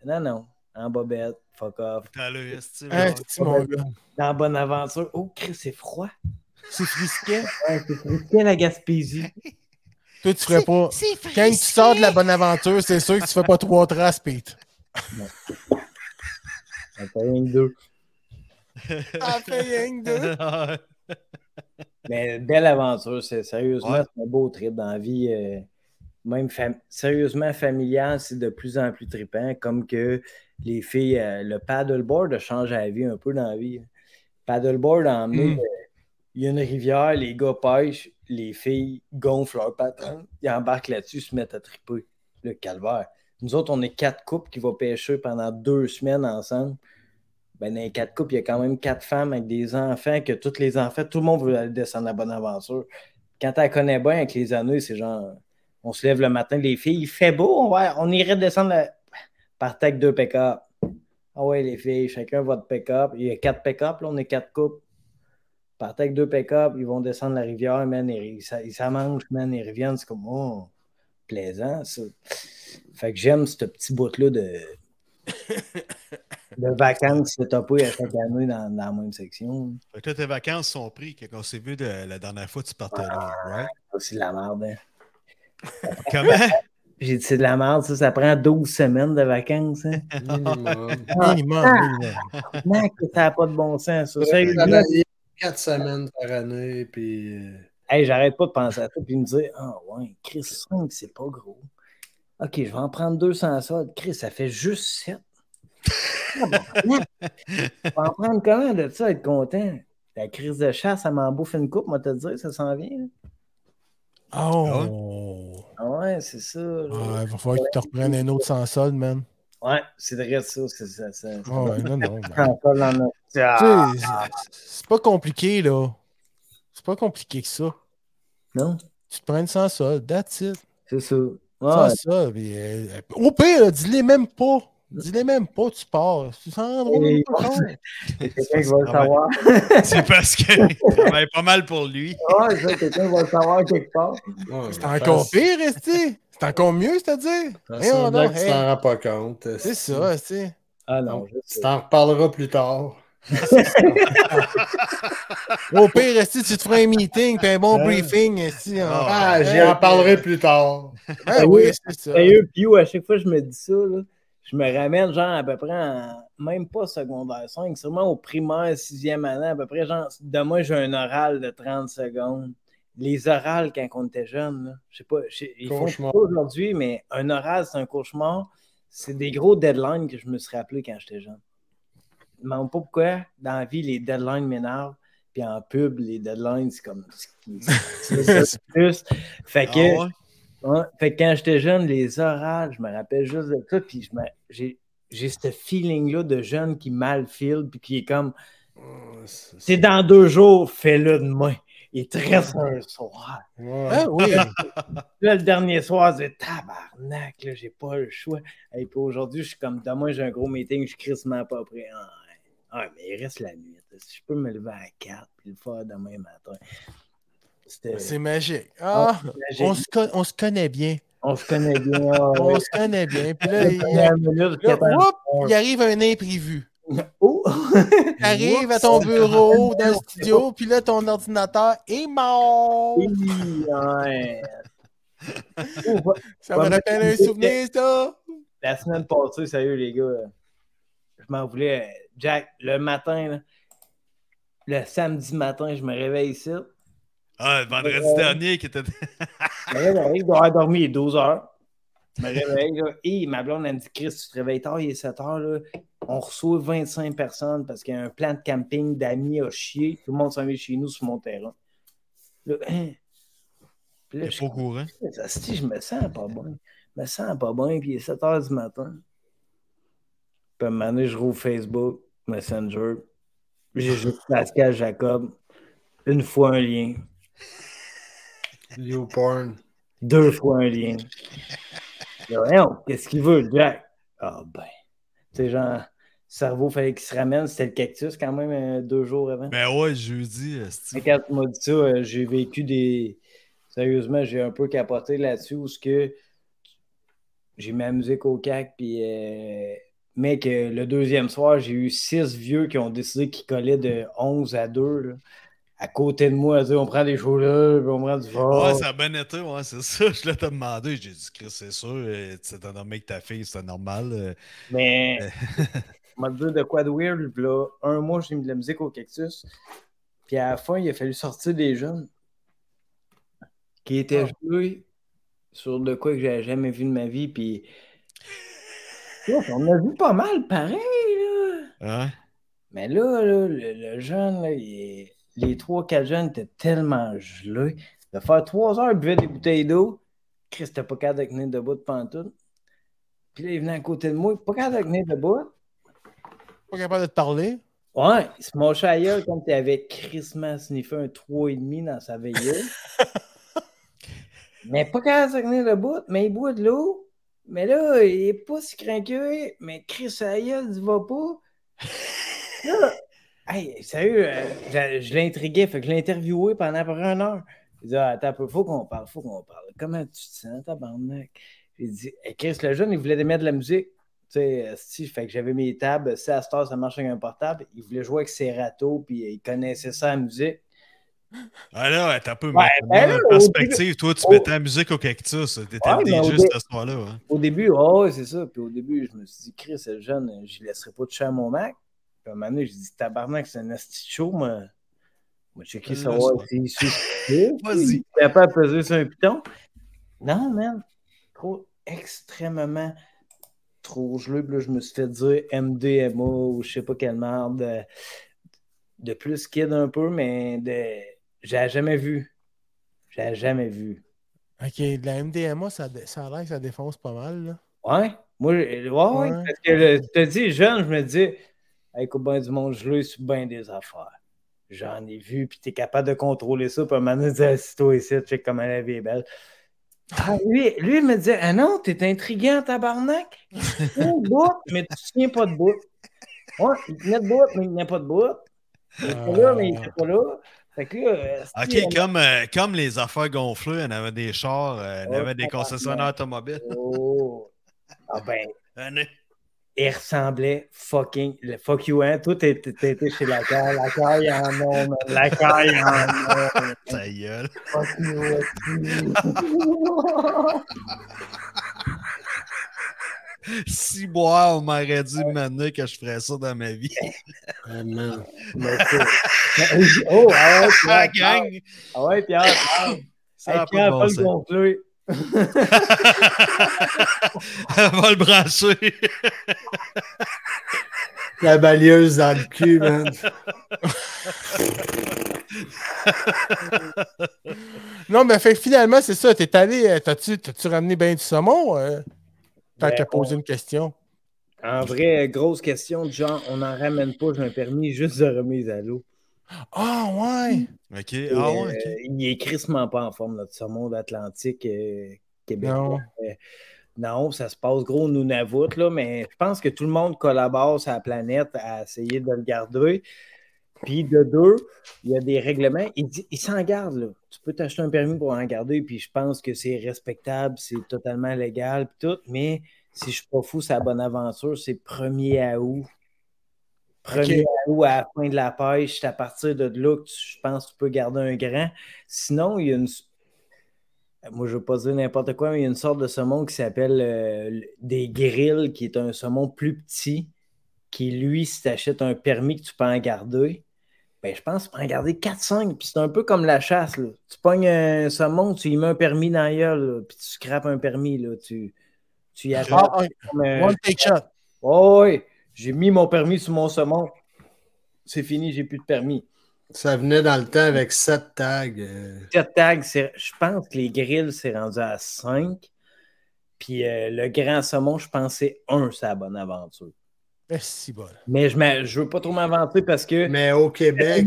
Non, non. En bobette, fuck off. T'as le mon gars. Dans Bonne Aventure. Oh, Chris, c'est froid. C'est frisquet. Ouais, c'est frisquet, la Gaspésie. Toi, tu ferais pas. Quand tu sors de la bonne aventure, c'est sûr que tu fais pas trois traces, Pete. Ça fait rien que deux. Ah, fait rien que deux. Mais belle aventure, c'est sérieusement, Ouais. c'est un beau trip dans la vie. euh, même fam- sérieusement familial, c'est de plus en plus trippant. Comme que les filles, euh, le paddleboard a changé la vie un peu dans la vie. Paddleboard a emmené, Mm. euh, il y a une rivière, les gars pêchent, les filles gonflent leur patente, ils embarquent là-dessus, se mettent à triper. Le calvaire. Nous autres, on est quatre couples qui vont pêcher pendant deux semaines ensemble. Ben, dans les quatre couples, il y a quand même quatre femmes avec des enfants, que tous les enfants, tout le monde veut aller descendre la bonne aventure. Quand tu la connais bien avec les années, c'est genre, on se lève le matin, les filles, il fait beau, on, va, on irait descendre la... Partez avec deux pick-up. Ah ouais, les filles, chacun votre pick-up. Il y a quatre pick-up, là, on est quatre couples. Partez avec deux pick-up, ils vont descendre la rivière, man, ils s'amangent, man, ils reviennent, c'est comme, oh, plaisant, ça. Fait que j'aime ce petit bout-là de, de vacances setupées à chaque année dans, dans la même section. Fait que là, tes vacances sont prises quand on s'est vu de- la dernière fois, tu partais là, right? Ça, C'est de la merde, hein. Comment? J'ai dit, c'est de la merde, ça, ça prend 12 semaines de vacances. Hein. Minimum. Minimum, minimum. Non, que ça n'a pas de bon sens. Ça. Travaillé quatre semaines par année, puis euh, hey, j'arrête pas de penser à ça puis me dire, ah ouais, Chris 5, c'est pas gros. OK, je vais en prendre 200 soldes. Chris, ça fait juste 7. Ah, bon, non. Je vais en prendre comment de ça, être content? La crise de chasse, ça m'en bouffe une coupe, moi, te dire, ça s'en vient. là. Oh! Ah ouais, c'est ça. là. Ah, il va falloir que tu te reprennes un autre sans solde, man. Ouais, c'est vrai ça. C'est ça. ouais, non, non. c'est- c'est pas compliqué, là. C'est pas compliqué que ça. non, Tu te prends une sans solde, that's it. c'est ça. Sans puis, euh, au pire, là, dis-les même pas. Dis-les même pas, tu pars. Tu s'en Et- c'est quelqu'un qui va le Ah ouais. savoir. C'est parce que travaille pas mal pour lui. Ouais, ça, quelqu'un va le savoir quelque part. ouais, C'est encore pire, esti. C'est encore mieux, c'est-à-dire. Que tu t'en rends pas compte. C'est ça, esti. Ah non, je Tu t'en reparleras plus tard. Au pire, esti, tu te feras un meeting puis un bon Ouais. briefing, esti. en- Ah, j'y Ouais, en parlerai plus tard. Ah oui, c'est ça. Sérieux, Pio, à chaque fois que je me dis ça, là, je me ramène genre à peu près en, même pas secondaire 5, sûrement au primaire, sixième année, à peu près, genre, demain j'ai un oral de 30 secondes. Les orales quand on était jeune, là, je sais pas, ils font aujourd'hui, mais un oral, c'est un cauchemar. C'est des gros deadlines que je me suis rappelé quand j'étais jeune. Je me demande pas pourquoi, dans la vie, les deadlines m'énervent. Puis en pub, les deadlines, c'est comme. c'est- plus. Fait que. Ah ouais? Ouais, fait que quand j'étais jeune, les orales, je me rappelle juste de ça, puis je me- j'ai j'ai ce feeling-là de jeune qui mal file, puis qui est comme, C'est- dans deux jours, fais-le demain. Il te reste un soir. Ouais. Ah oui. Là, le dernier soir, c'est tabarnak, là, j'ai pas le choix. Et puis aujourd'hui, je suis comme, demain, j'ai un gros meeting, je suis crissement pas prêt. Ah. Ah, mais il reste la nuit. Si je peux me lever à 4 puis le faire demain matin. C'est magique. Ah, magique. on, se con- on se connaît bien. On se connaît bien. ah, On se connaît bien. Puis là, il, là, whoop, arrive un imprévu. Oh! Tu arrives à ton bureau, dans le studio, puis là, ton ordinateur est mort. Ouais. Ça me rappelle un souvenir, ça. La semaine passée, sérieux, les gars, je m'en voulais. Jack, le matin, là, le samedi matin, je me réveille ici. Je Ah, le vendredi dernier qui était. me réveille, je dois dormi 12 heures. Je me réveille, là, et ma blonde, elle me dit Chris, tu te réveilles tard, il est 7 heures. Là. On reçoit 25 personnes parce qu'il y a un plan de camping d'amis à chier. Tout le monde s'en vient chez nous sur mon terrain. Là, hein. Puis là, je pas courant. je me sens pas bien. Je me sens pas bien, puis il est 7 heures du matin. Puis à un moment donné, je rouvre Facebook, Messenger. J'ai juste Pascal Jacob. Une fois un lien. You porn. Deux fois un lien. Voyons, qu'est-ce qu'il veut, Jack? Ah ben. Tu sais, genre, cerveau, fallait qu'il se ramène. C'était le cactus quand même euh, deux jours avant. Ben ouais, jeudi, Mais quand tu m'as dit ça, euh, j'ai vécu des. Sérieusement, j'ai un peu capoté là-dessus où ce que j'ai mis la musique au cac, puis. euh, Mec, le deuxième soir, j'ai eu six vieux qui ont décidé qu'ils collaient de 11 à 2 là, à côté de moi. On prend des choses là, puis on prend du fort. Ouais, ça a bien été, ouais, c'est ça. Je l'ai demandé. J'ai dit, Chris, c'est sûr, tu t'es endormi avec ta fille, c'était normal. euh. Mais, je vais te dire de quoi de weird. puis Là, un mois, j'ai mis de la musique au cactus. Puis à la fin, il a fallu sortir des jeunes qui étaient joués sur de quoi que j'avais jamais vu de ma vie. Puis, on a vu pas mal pareil. Là. Ouais. Mais là, là, le, le jeune, là, il est- les trois, quatre jeunes étaient tellement gelés. De faire trois heures, ils buvaient des bouteilles d'eau. Chris, t'as pas capable de tenir debout de pantoute. Puis là, il venait à côté de moi, pas capable de tenir debout. Pas capable de te parler. Ouais, il se mochait à gueule comme tu avais crissement sniffé un 3,5 dans sa veilleuse. mais pas capable de tenir debout, mais il boit de l'eau. Mais là, il est pas si craqueux, mais Chris gueule, il va pas. Là, hey, sérieux, euh, je, je l'intriguais, fait que je l'ai interviewé pendant à peu près une heure. Il dit, ah, attends un peu, faut qu'on parle, faut qu'on parle. Comment tu te sens, tabarnak? J'ai dit, hey, Chris, le jeune, il voulait mettre de la musique. Tu sais, si, fait que j'avais mes tables. Si à cette heure, ça marche avec un portable, il voulait jouer avec ses râteaux, puis il connaissait ça, la musique. Ah là, t'as un peu Ouais, mais ben perspective. Toi, tu au- mettais la musique au cactus. T'étais Ouais, DJ dé- cette soir-là. hein. Au début, oh, ouais, c'est ça. Puis au début, je me suis dit, Chris, le jeune, je ne laisserai pas toucher à mon Mac. Puis à un moment donné, j'ai dit, tabarnak, c'est un asti show, moi. Moi, j'ai checké Là, savoir ça. s'il suffit. Vas-y. Capable de peser sur un piton. Non, man. Trop extrêmement trop gelé. Puis là, je me suis fait dire MDMA ou je sais pas quelle merde. De, de plus kid un peu, mais de. J'ai jamais vu. J'ai jamais vu. Ok, de la MDMA, ça, ça a l'air que ça défonce pas mal. Là. Ouais. Moi, je- ouais. Parce que je te dis, jeune, je me dis, écoute bien du monde gelé sur bien des affaires. J'en ai vu, puis t'es capable de contrôler ça. Puis à un moment donné, dis, assis-toi ici, check comment la vie est belle. Ah, lui, lui, il me disait, ah non, t'es intriguant, tabarnak? Tu de bout, mais tu tiens pas de bout. Ouais, il tenait de bout, mais il tenait pas de bout. Il était là, mais il était pas là. Fait que là, euh, Ok, si, comme, euh, comme les affaires gonflées, on avait des chars, euh, on Oh, avait des concessionnaires automobiles. Oh. Ah ben. Il ressemblait fucking. Le fuck you, hein? Toi, t'étais chez la caille. La caille en a, man. La caille en a. Ta gueule. Fuck you, esti. Si boire, on m'aurait dit maintenant que je ferais ça dans ma vie. Ah. Mais c'est- Oh, ah ouais, Ah, Pierre. Ah ouais, Pierre. Ça Hey, pas Pierre, bon pas le sens. Elle va le brancher. La balieuse dans le cul, man. Non, mais fait finalement, c'est ça. T'es allé. euh, T'as-tu t'as-tu ramené bien du saumon? euh, tant Ben, qu'à poser une question? En vrai, grosse question genre, on n'en ramène pas, je me permis juste de remise à l'eau. Ah, ouais! Ok, ah ouais, ok. Euh, il est crissement pas en forme, notre saumon d'Atlantique euh, québécois. Non. Euh, non, ça se passe gros Nunavut, là, mais je pense que tout le monde collabore sur la planète à essayer de le garder. Puis de deux, il y a des règlements. Il s'en garde, là. Tu peux t'acheter un permis pour en garder, puis je pense que c'est respectable, c'est totalement légal, puis tout. Mais si je suis pas fou, c'est la bonne aventure, c'est 1er août. 1er août à la fin de la pêche, c'est à partir de là que tu- je pense que tu peux garder un grand. Sinon, il y a une. Moi, je ne veux pas dire n'importe quoi, mais il y a une sorte de saumon qui s'appelle euh, des grilles, qui est un saumon plus petit, qui, lui, si tu achètes un permis que tu peux en garder, ben, je pense que tu peux en garder 4-5. Puis c'est un peu comme la chasse. Là. Tu pognes un saumon, tu y mets un permis dans la gueule, puis tu scrapes un permis. Là. Tu, tu y comme un- one take shot. Oh, oui, j'ai mis mon permis sur mon saumon. C'est fini, j'ai plus de permis. Ça venait dans le temps avec 7 tags. euh, 4 tags, c'est- je pense que les grilles, c'est rendu à 5. Puis euh, le grand saumon, je pense que c'est 1, c'est la bonne aventure. Merci, bol. Mais je ne veux pas trop m'avancer parce que Mais au Québec,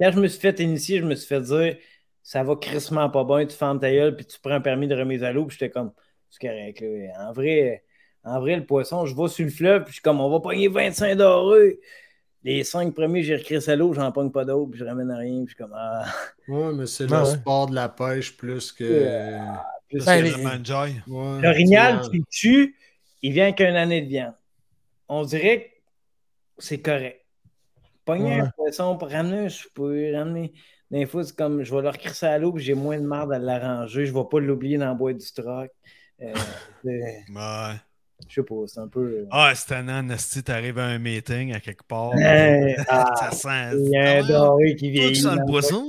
quand je me suis fait initier, je me suis fait dire ça va crissement pas bien, tu fermes ta gueule, puis tu prends un permis de remise à l'eau, puis j'étais comme c'est correct. là. En vrai, en vrai, le poisson, je vais sur le fleuve, puis je suis comme on va pogner 25 dorés. Les cinq premiers, j'ai recrissé à l'eau, j'en pogne pas d'eau, puis je ramène à rien, puis je suis comme ah. ouais, mais c'est Ah le ouais. sport de la pêche plus que. Euh, Parce Ben, que le. Ouais, L'orignal, tu tu le tues, il vient qu'une année de viande. On dirait que c'est correct. Pogner Ouais. un poisson pour ramener un souper, ramener. Des fois, c'est comme je vais leur crisser à l'eau, puis j'ai moins de marde à l'arranger. Je ne vais pas l'oublier dans la boîte du troc. Euh, Ouais. Je sais pas, c'est un peu. euh, Ah, c'est un an, Nasty, t'arrives à un meeting à quelque part. Hey, ah, ça sent. il y a un doré qui vieillit. tu sens le poisson?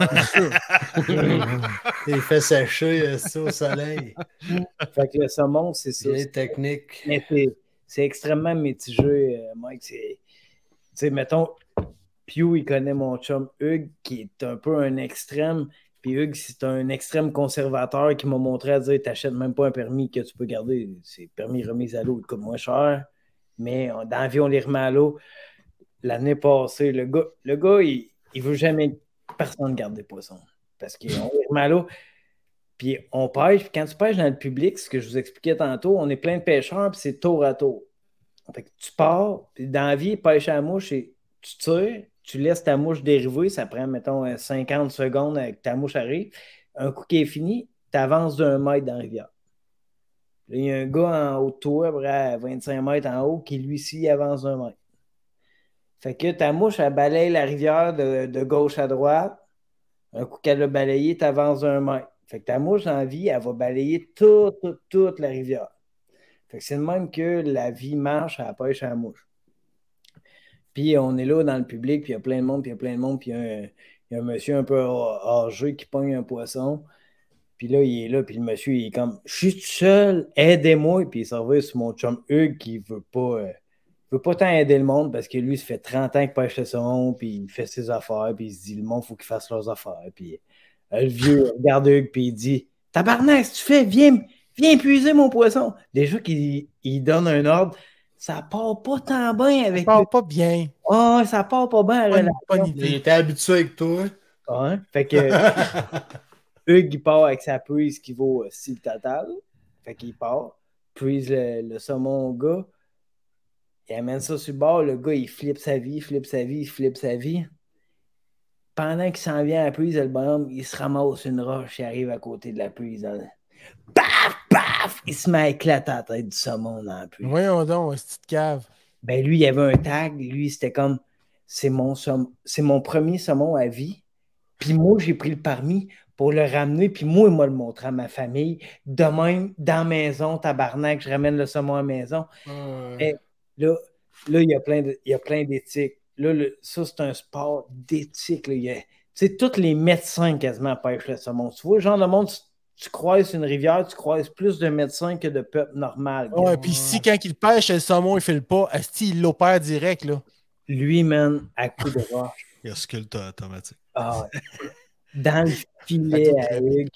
Il fait sécher euh, ça au soleil. Fait que le saumon, c'est ça. Bien technique. Mais c'est- c'est extrêmement mitigé, euh, Mike. C'est, tu sais, mettons, Pew, il connaît mon chum Hugues, qui est un peu un extrême. Puis Hugues, c'est un extrême conservateur qui m'a montré à dire T'achètes même pas un permis que tu peux garder. C'est permis remise à l'eau, il coûte moins cher. Mais on- dans la vie, on les remet à l'eau. L'année passée, le gars, le il, il veut jamais personne garde des poissons. Parce qu'on les remet à l'eau. Puis on pêche, puis quand tu pêches dans le public, ce que je vous expliquais tantôt, on est plein de pêcheurs, puis c'est tour à tour. Fait que tu pars, puis dans la vie, pêche à la mouche, c'est tu tires, tu laisses ta mouche dériver, ça prend, mettons, euh, 50 secondes avec que ta mouche arrive. Un coup qui est fini, tu avances d'un mètre dans la rivière. Il y a un gars en haut de toi, à peu près à 25 mètres en haut, qui lui aussi avance d'un mètre. Fait que ta mouche, elle balaye la rivière de, gauche à droite. Un coup qu'elle a balayé, tu avances d'un mètre. Fait que ta mouche, la vie, elle va balayer toute, toute, toute la rivière. Fait que c'est de même que la vie marche à la pêche à la mouche. Puis on est là dans le public, puis il y a plein de monde, puis il y a plein de monde, puis il y a un, il y a un monsieur un peu âgé qui pogne un poisson. Puis là, il est là, puis le monsieur, il est comme Je suis tout seul, aidez-moi. Puis il s'en va sur mon chum Hugues qui veut pas. euh, veut pas tant aider le monde parce que lui, ça fait 30 ans qu'il pêche le saumon, puis il fait ses affaires, puis il se dit le monde, il faut qu'il fasse leurs affaires. Puis euh, le vieux regarde Hugues, puis il dit Tabarnak, si tu fais, viens, viens épuiser mon poisson. Déjà qu'il il donne un ordre, ça part pas tant bien avec Ça lui. part pas bien. Ah, ça part pas bien la Pas une Il idée. était habitué avec toi. Ouais. Fait que Hugues, il part avec sa prise qui vaut 6 total. Fait qu'il part, prise le, le saumon au gars. Il amène ça sur le bord. Le gars, il flippe sa vie, il flippe sa vie, il flippe sa vie. Pendant qu'il s'en vient à la prise, le bonhomme, il se ramasse une roche, il arrive à côté de la prise. dans le- Paf, se met à éclater la tête du saumon la prise. Voyons donc, petite cave. Ben lui, il avait un tag. Lui, c'était comme c'est mon, c'est mon premier saumon à vie. Puis moi, j'ai pris le permis pour le ramener. Puis moi, il m'a le montré à ma famille. De même, dans la maison, tabarnak, je ramène le saumon à la maison. Ouais. Eh, Là, là, il y a plein de- il y a plein d'éthiques. Là, le- ça, c'est un sport d'éthique. Tu sais, tous les médecins quasiment pêchent le saumon. Tu vois, le genre de monde, tu, tu croises une rivière, tu croises plus de médecins que de peuple normal. Ouais, puis si quand il pêche, le saumon, il fait le pas, Asti, il l'opère direct, là. Lui, man, à coup de roche. Il y a sculpte automatique. Ah, dans le filet à Hugues.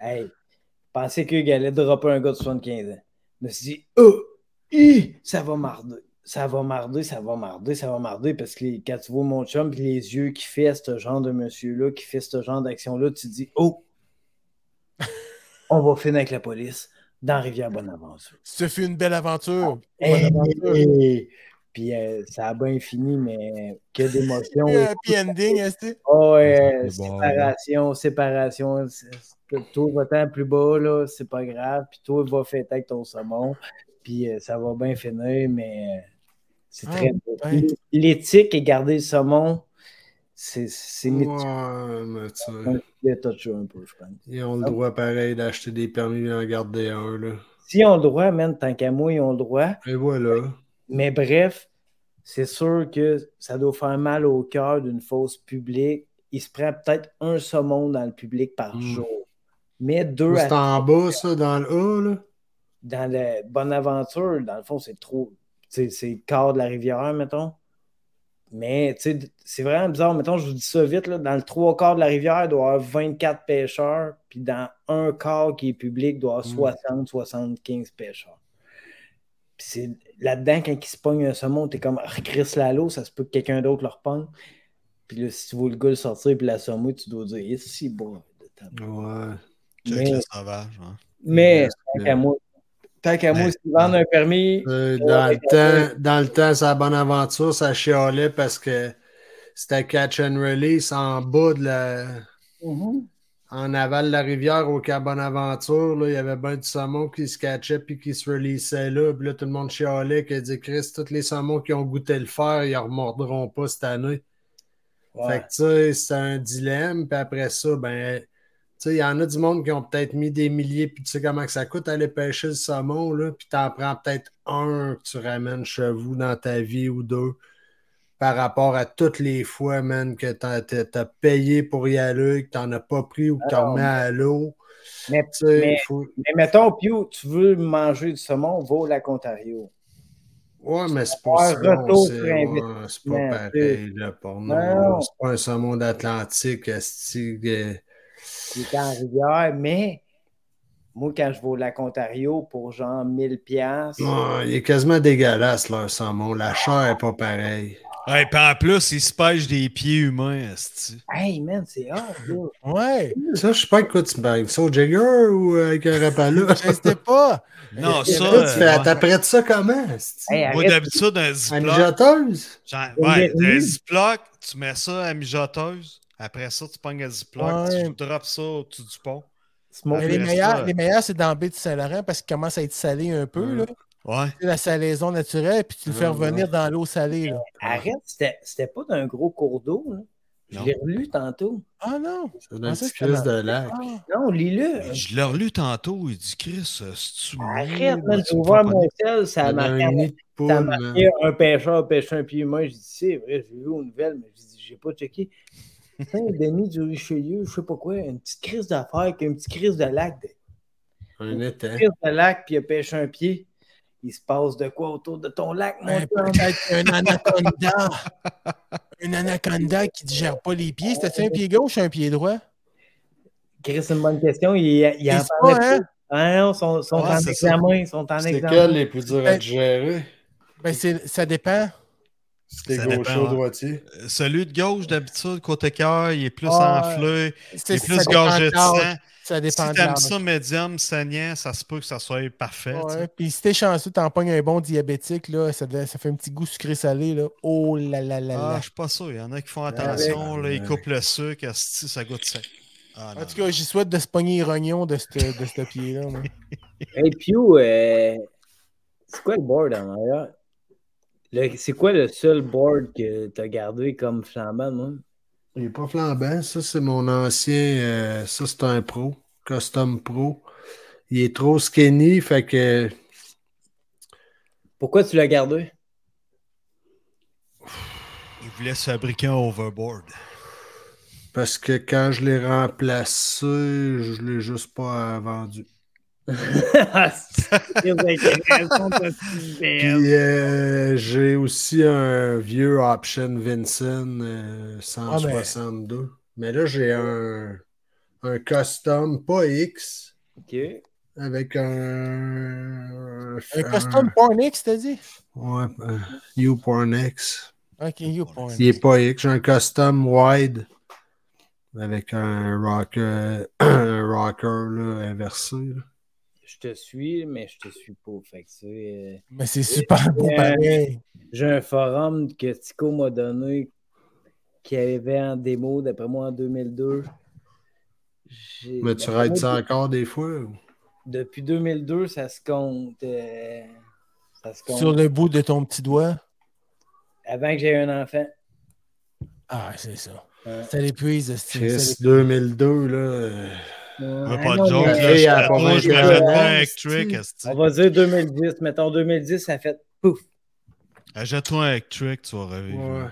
Hey, je pensais qu'Hugues allait dropper un gars de 75 ans. Je me suis dit, oh, hi, ça va marder. Ça va marder, ça va marder, ça va marder. Parce que les- quand tu vois mon chum, puis les yeux qui fait ce genre de monsieur-là, qui fait ce genre d'action-là, tu te dis, oh, on va finir avec la police dans Rivière Bonaventure. Ce fut une belle aventure. Bonne aventure. hey. Puis euh, ça a bien fini, mais que d'émotions. Un happy ending, est-ce que- Oh, ouais, bon, séparation, séparation. c'est- Toi, va-t'en plus bas, là, c'est pas grave. Puis toi, va fêter avec ton saumon. Puis euh, ça va bien finir, mais euh, c'est Ah, très beau. ouais. L'éthique et garder le saumon, c'est Ouais, mais tu un peu, je pense. ils ont le droit pareil d'acheter des permis et en garder un. Là. S'ils ont le droit, man, tant qu'à moi, ils ont le droit. Et voilà. Mais bref, c'est sûr que ça doit faire mal au cœur d'une fosse publique. Il se prend peut-être un saumon dans le public par Mm. jour. Mais deux C'est en bas, ça, dans le A, là. dans la bonne aventure, dans le fond, c'est trop. C'est le quart de la rivière, mettons. Mais tu sais, c'est vraiment bizarre. Mettons, je vous dis ça vite. Là, dans le trois quarts de la rivière, il doit y avoir 24 pêcheurs. Puis dans un quart qui est public, il doit y avoir Mm. 60-75 pêcheurs. Puis là-dedans, quand il se pogne un saumon, t'es comme ah, Chris Lalo, ça se peut que quelqu'un d'autre le repogne. Puis là, si tu vois le gars le sortir puis la sommer, tu dois dire ici, bon. Ouais. Check Mais, sauvage. hein. mais que- qu'à moi, tant qu'à moi, s'ils vendent un permis, Euh, dans, le temps, dans le temps, sa bonne aventure, ça chialait parce que c'était catch and release en bas de la. Mhm. En aval de la rivière au Cap Bonaventure, là, il y avait bien du saumon qui se catchait puis qui se releasait là. Puis là, tout le monde chialait qui dit Chris, tous les saumons qui ont goûté le fer, ils ne remordront pas cette année. Ouais. Fait que tu sais, c'est un dilemme. Puis après ça, ben, il y en a du monde qui ont peut-être mis des milliers, puis tu sais comment que ça coûte aller pêcher le saumon, là, puis t'en prends peut-être un que tu ramènes chez vous dans ta vie ou deux par rapport à toutes les fois, man, que t'as as, payé pour y aller, que t'en as pas pris ou que t'en Ah, remets à l'eau. Mais, Tu sais, mais- faut- mais mettons, Pew, tu veux manger du saumon, va au lac Ontario. Ouais, mais c'est pas retour c'est ouais, pas pareil, là, pour nous. C'est pas un saumon d'Atlantique, qui est en rivière, mais moi, quand je vais au lac Ontario pour genre 1000 piastres, Ouais, il est quasiment dégueulasse, leur saumon. La chair est pas pareille. Ouais, puis en plus, il se pêche des pieds humains, esti. hey man, c'est là. Ouais. Ça, je sais pas quoi tu parles. Ça au Jagger ou euh, avec un rapala? Je sais pas. Non, ça. Tu fais, euh, t'apprêtes ça comment? Hey, Moi, d'habitude, un ziploc. mijoteuse? Ouais, vernis. un ziploc, tu mets ça à mijoteuse. Après ça, tu pognes un ziploc, Ouais. tu drops ça au-dessus du pont. Les, meilleurs, les meilleurs, c'est dans baie du Saint-Laurent parce qu'il commence à être salé un peu. Là. Ouais. La salaison naturelle, puis tu le fais Ouais, revenir dans l'eau salée. Là. Arrête, c'était c'était pas d'un gros cours d'eau. Je l'ai relu tantôt. Ah non! C'est un crise de lac. Ah, Non, lis-le. Je l'ai relu tantôt, il dit Chris, c'est-tu Arrête, man, tu j'ai me ouvert mon sel, ça a C'est marqué, un de pêcheur pêché un pied humain. J'ai dit, c'est vrai, j'ai vu aux nouvelles, mais j'ai dit, j'ai pas checké. Putain, Denis du Richelieu, je sais pas quoi, une petite crise d'affaires avec une petite crise de lac. Un étang. crise de lac, puis il a pêché un pied. Il se passe de quoi autour de ton lac, mon ben, un anaconda. un anaconda qui ne digère pas les pieds. C'était-tu un pied gauche ou un pied droit? Chris, c'est une bonne question. Il, il en parlait pas, hein? Ah non, ils sont, sont Ah, en examen. Sont en C'est quel les plus durs à gérer? Ben, c'est- ça dépend. Gauchers ou ouais. droitiers? Euh, Celui de gauche, d'habitude, côté cœur, il est plus Ah, enflé, il C'est- est ça plus dépend gorgé de sang. Ça Si dépend de t'aimes ça médium, saignant, ça se peut que ça soit parfait. Ouais, Puis si t'es chanceux, t'en pognes un bon diabétique, là, ça, fait un petit goût sucré-salé. Là. Oh là là là Ah, là. je suis pas sûr. Il y en a qui font Avec- attention, là, ils coupent le sucre, asti, ça goûte sec. Ah, non, En tout cas, j'y souhaite de se pogner les rognons de ce de ce pied-là. Hey, Pew, euh, c'est quoi le board en arrière? C'est quoi le seul board que tu as gardé comme flambant, moi? Il est pas flambant. Ça, c'est mon ancien. euh, ça, c'est un pro. Custom Pro. Il est trop skinny, fait que. Pourquoi tu l'as gardé? Je voulais se fabriquer un overboard. Parce que quand je l'ai remplacé, je l'ai juste pas vendu. Puis euh, j'ai aussi un vieux Option Vincent euh, 162. Mais là, j'ai un, un custom, pas X, OK. avec un. Un custom Porn X, t'as dit? Ouais, U-Porn X. Ok, you Porn. Il est pas X. J'ai un custom wide avec un rocker, un rocker là, inversé. là. Je te suis, mais je te suis pas. Fait que c'est. euh, Mais c'est super beau Euh, pareil. J'ai un forum que Tico m'a donné qui avait en démo, d'après moi, en 2002. J'ai- Mais tu raides ça encore des fois? ou? Depuis 2002, ça se compte. euh, ça se compte. Sur le bout de ton petit doigt? Avant que j'aie un enfant. Ah, c'est ça. Ouais. Ça l'épuise, c'est Chris, 2002, là. Ouais, pas de joke, là. Je pas je un. On va dire 2010. Mettons 2010, ça fait pouf. Jette-toi un Electric, tu vas revivre. Ouais.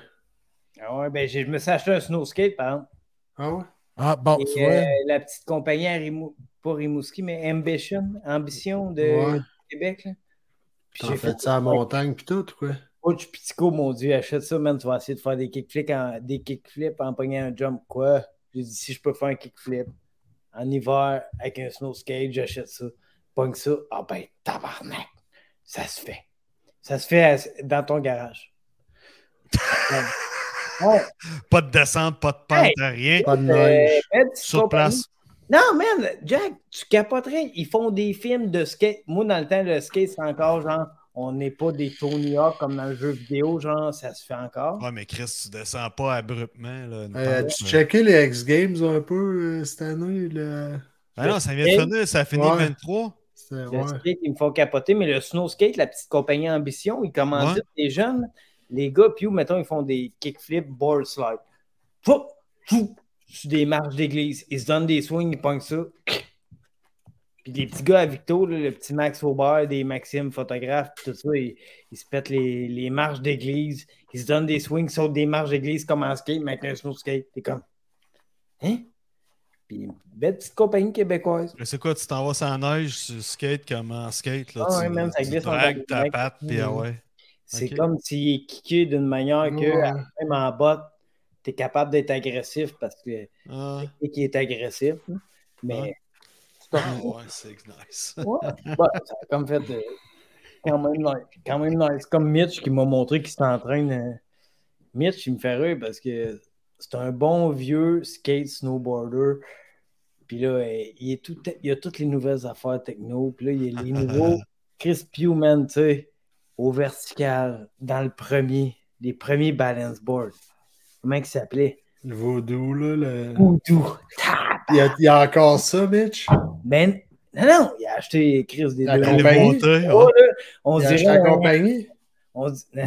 Ah ouais, ben, j'ai- je me suis acheté un snow skate, par exemple. Ah ouais? Ah, bon, Et, tu vois. euh, la petite compagnie à Rimou... pas Rimouski, mais Ambition, Ambition de Ouais. Québec. Là. Puis j'ai fait fait ça à montagne pis tout, quoi? Coach Pitico, mon Dieu, achète ça, man. Tu vas essayer de faire des kickflips en, des kickflips en pognant un jump. Quoi? J'ai dit, si je peux faire un kickflip en hiver avec un snow skate, j'achète ça. Pogne ça. Ah ben, tabarnak. Ça se fait. Ça se fait dans ton garage. ouais. Pas de descente, pas de pente, Hey! rien. Pas de neige. Sur place. Non, man, Jack, tu capoterais. Ils font des films de skate. Moi, dans le temps, le skate, c'est encore genre, on n'est pas des Tony Hawk comme dans le jeu vidéo, genre, ça se fait encore. Ouais, mais Chris, tu descends pas abruptement. Là, Euh, tu là. checké les X-Games un peu euh, cette année? Là? Ah non, ça vient de finir, ça a fini Ouais. 23. C'était- Le ouais. skate, ils me font capoter, mais le snow skate, la petite compagnie Ambition, ils commandent Ouais. les jeunes. Les gars, puis où, mettons, ils font des kickflips, board slide. Fou, fou, sur des marches d'église. Ils se donnent des swings, ils pognent ça. Puis les petits gars à Victo, là, le petit Max Aubert, des Maxime photographes, tout ça, ils, ils se pètent les, les marches d'église. Ils se donnent des swings, sautent des marches d'église comme en skate, mais avec un snow skate. T'es comme. Hein? Puis une belle petite compagnie québécoise. Mais C'est quoi, tu t'en vas sans neige, tu skate comme en skate, là, Ah tu, ouais, man, ça glisse en dragues ta patte, puis ah ouais. C'est comme s'il est kické d'une manière que, Ouais. même en botte, tu es capable d'être agressif parce que Ah, qui est agressif. là. Mais Ouais. C'est pas- ah ouais, c'est nice. Ouais. Ouais, ça a comme fait euh, quand même nice. Quand même nice. Comme Mitch qui m'a montré qu'il s'entraîne. euh, Mitch, il me fait rire parce que c'est un bon vieux skate snowboarder. Puis là, euh, il, est tout, il a toutes les nouvelles affaires techno. Puis là, il y a les nouveaux Chris Pugh, man, tu sais, au vertical, dans le premier, les premiers balance boards. Comment il s'appelait? Le vaudou, là. Le... Voodoo. Il, y a, il y a encore ça, Mitch? Ben, non, non, il a acheté Chris des La deux. Compagnie? montée, Oh, là, on Il a acheté dirait. la un- compagnie? On dit...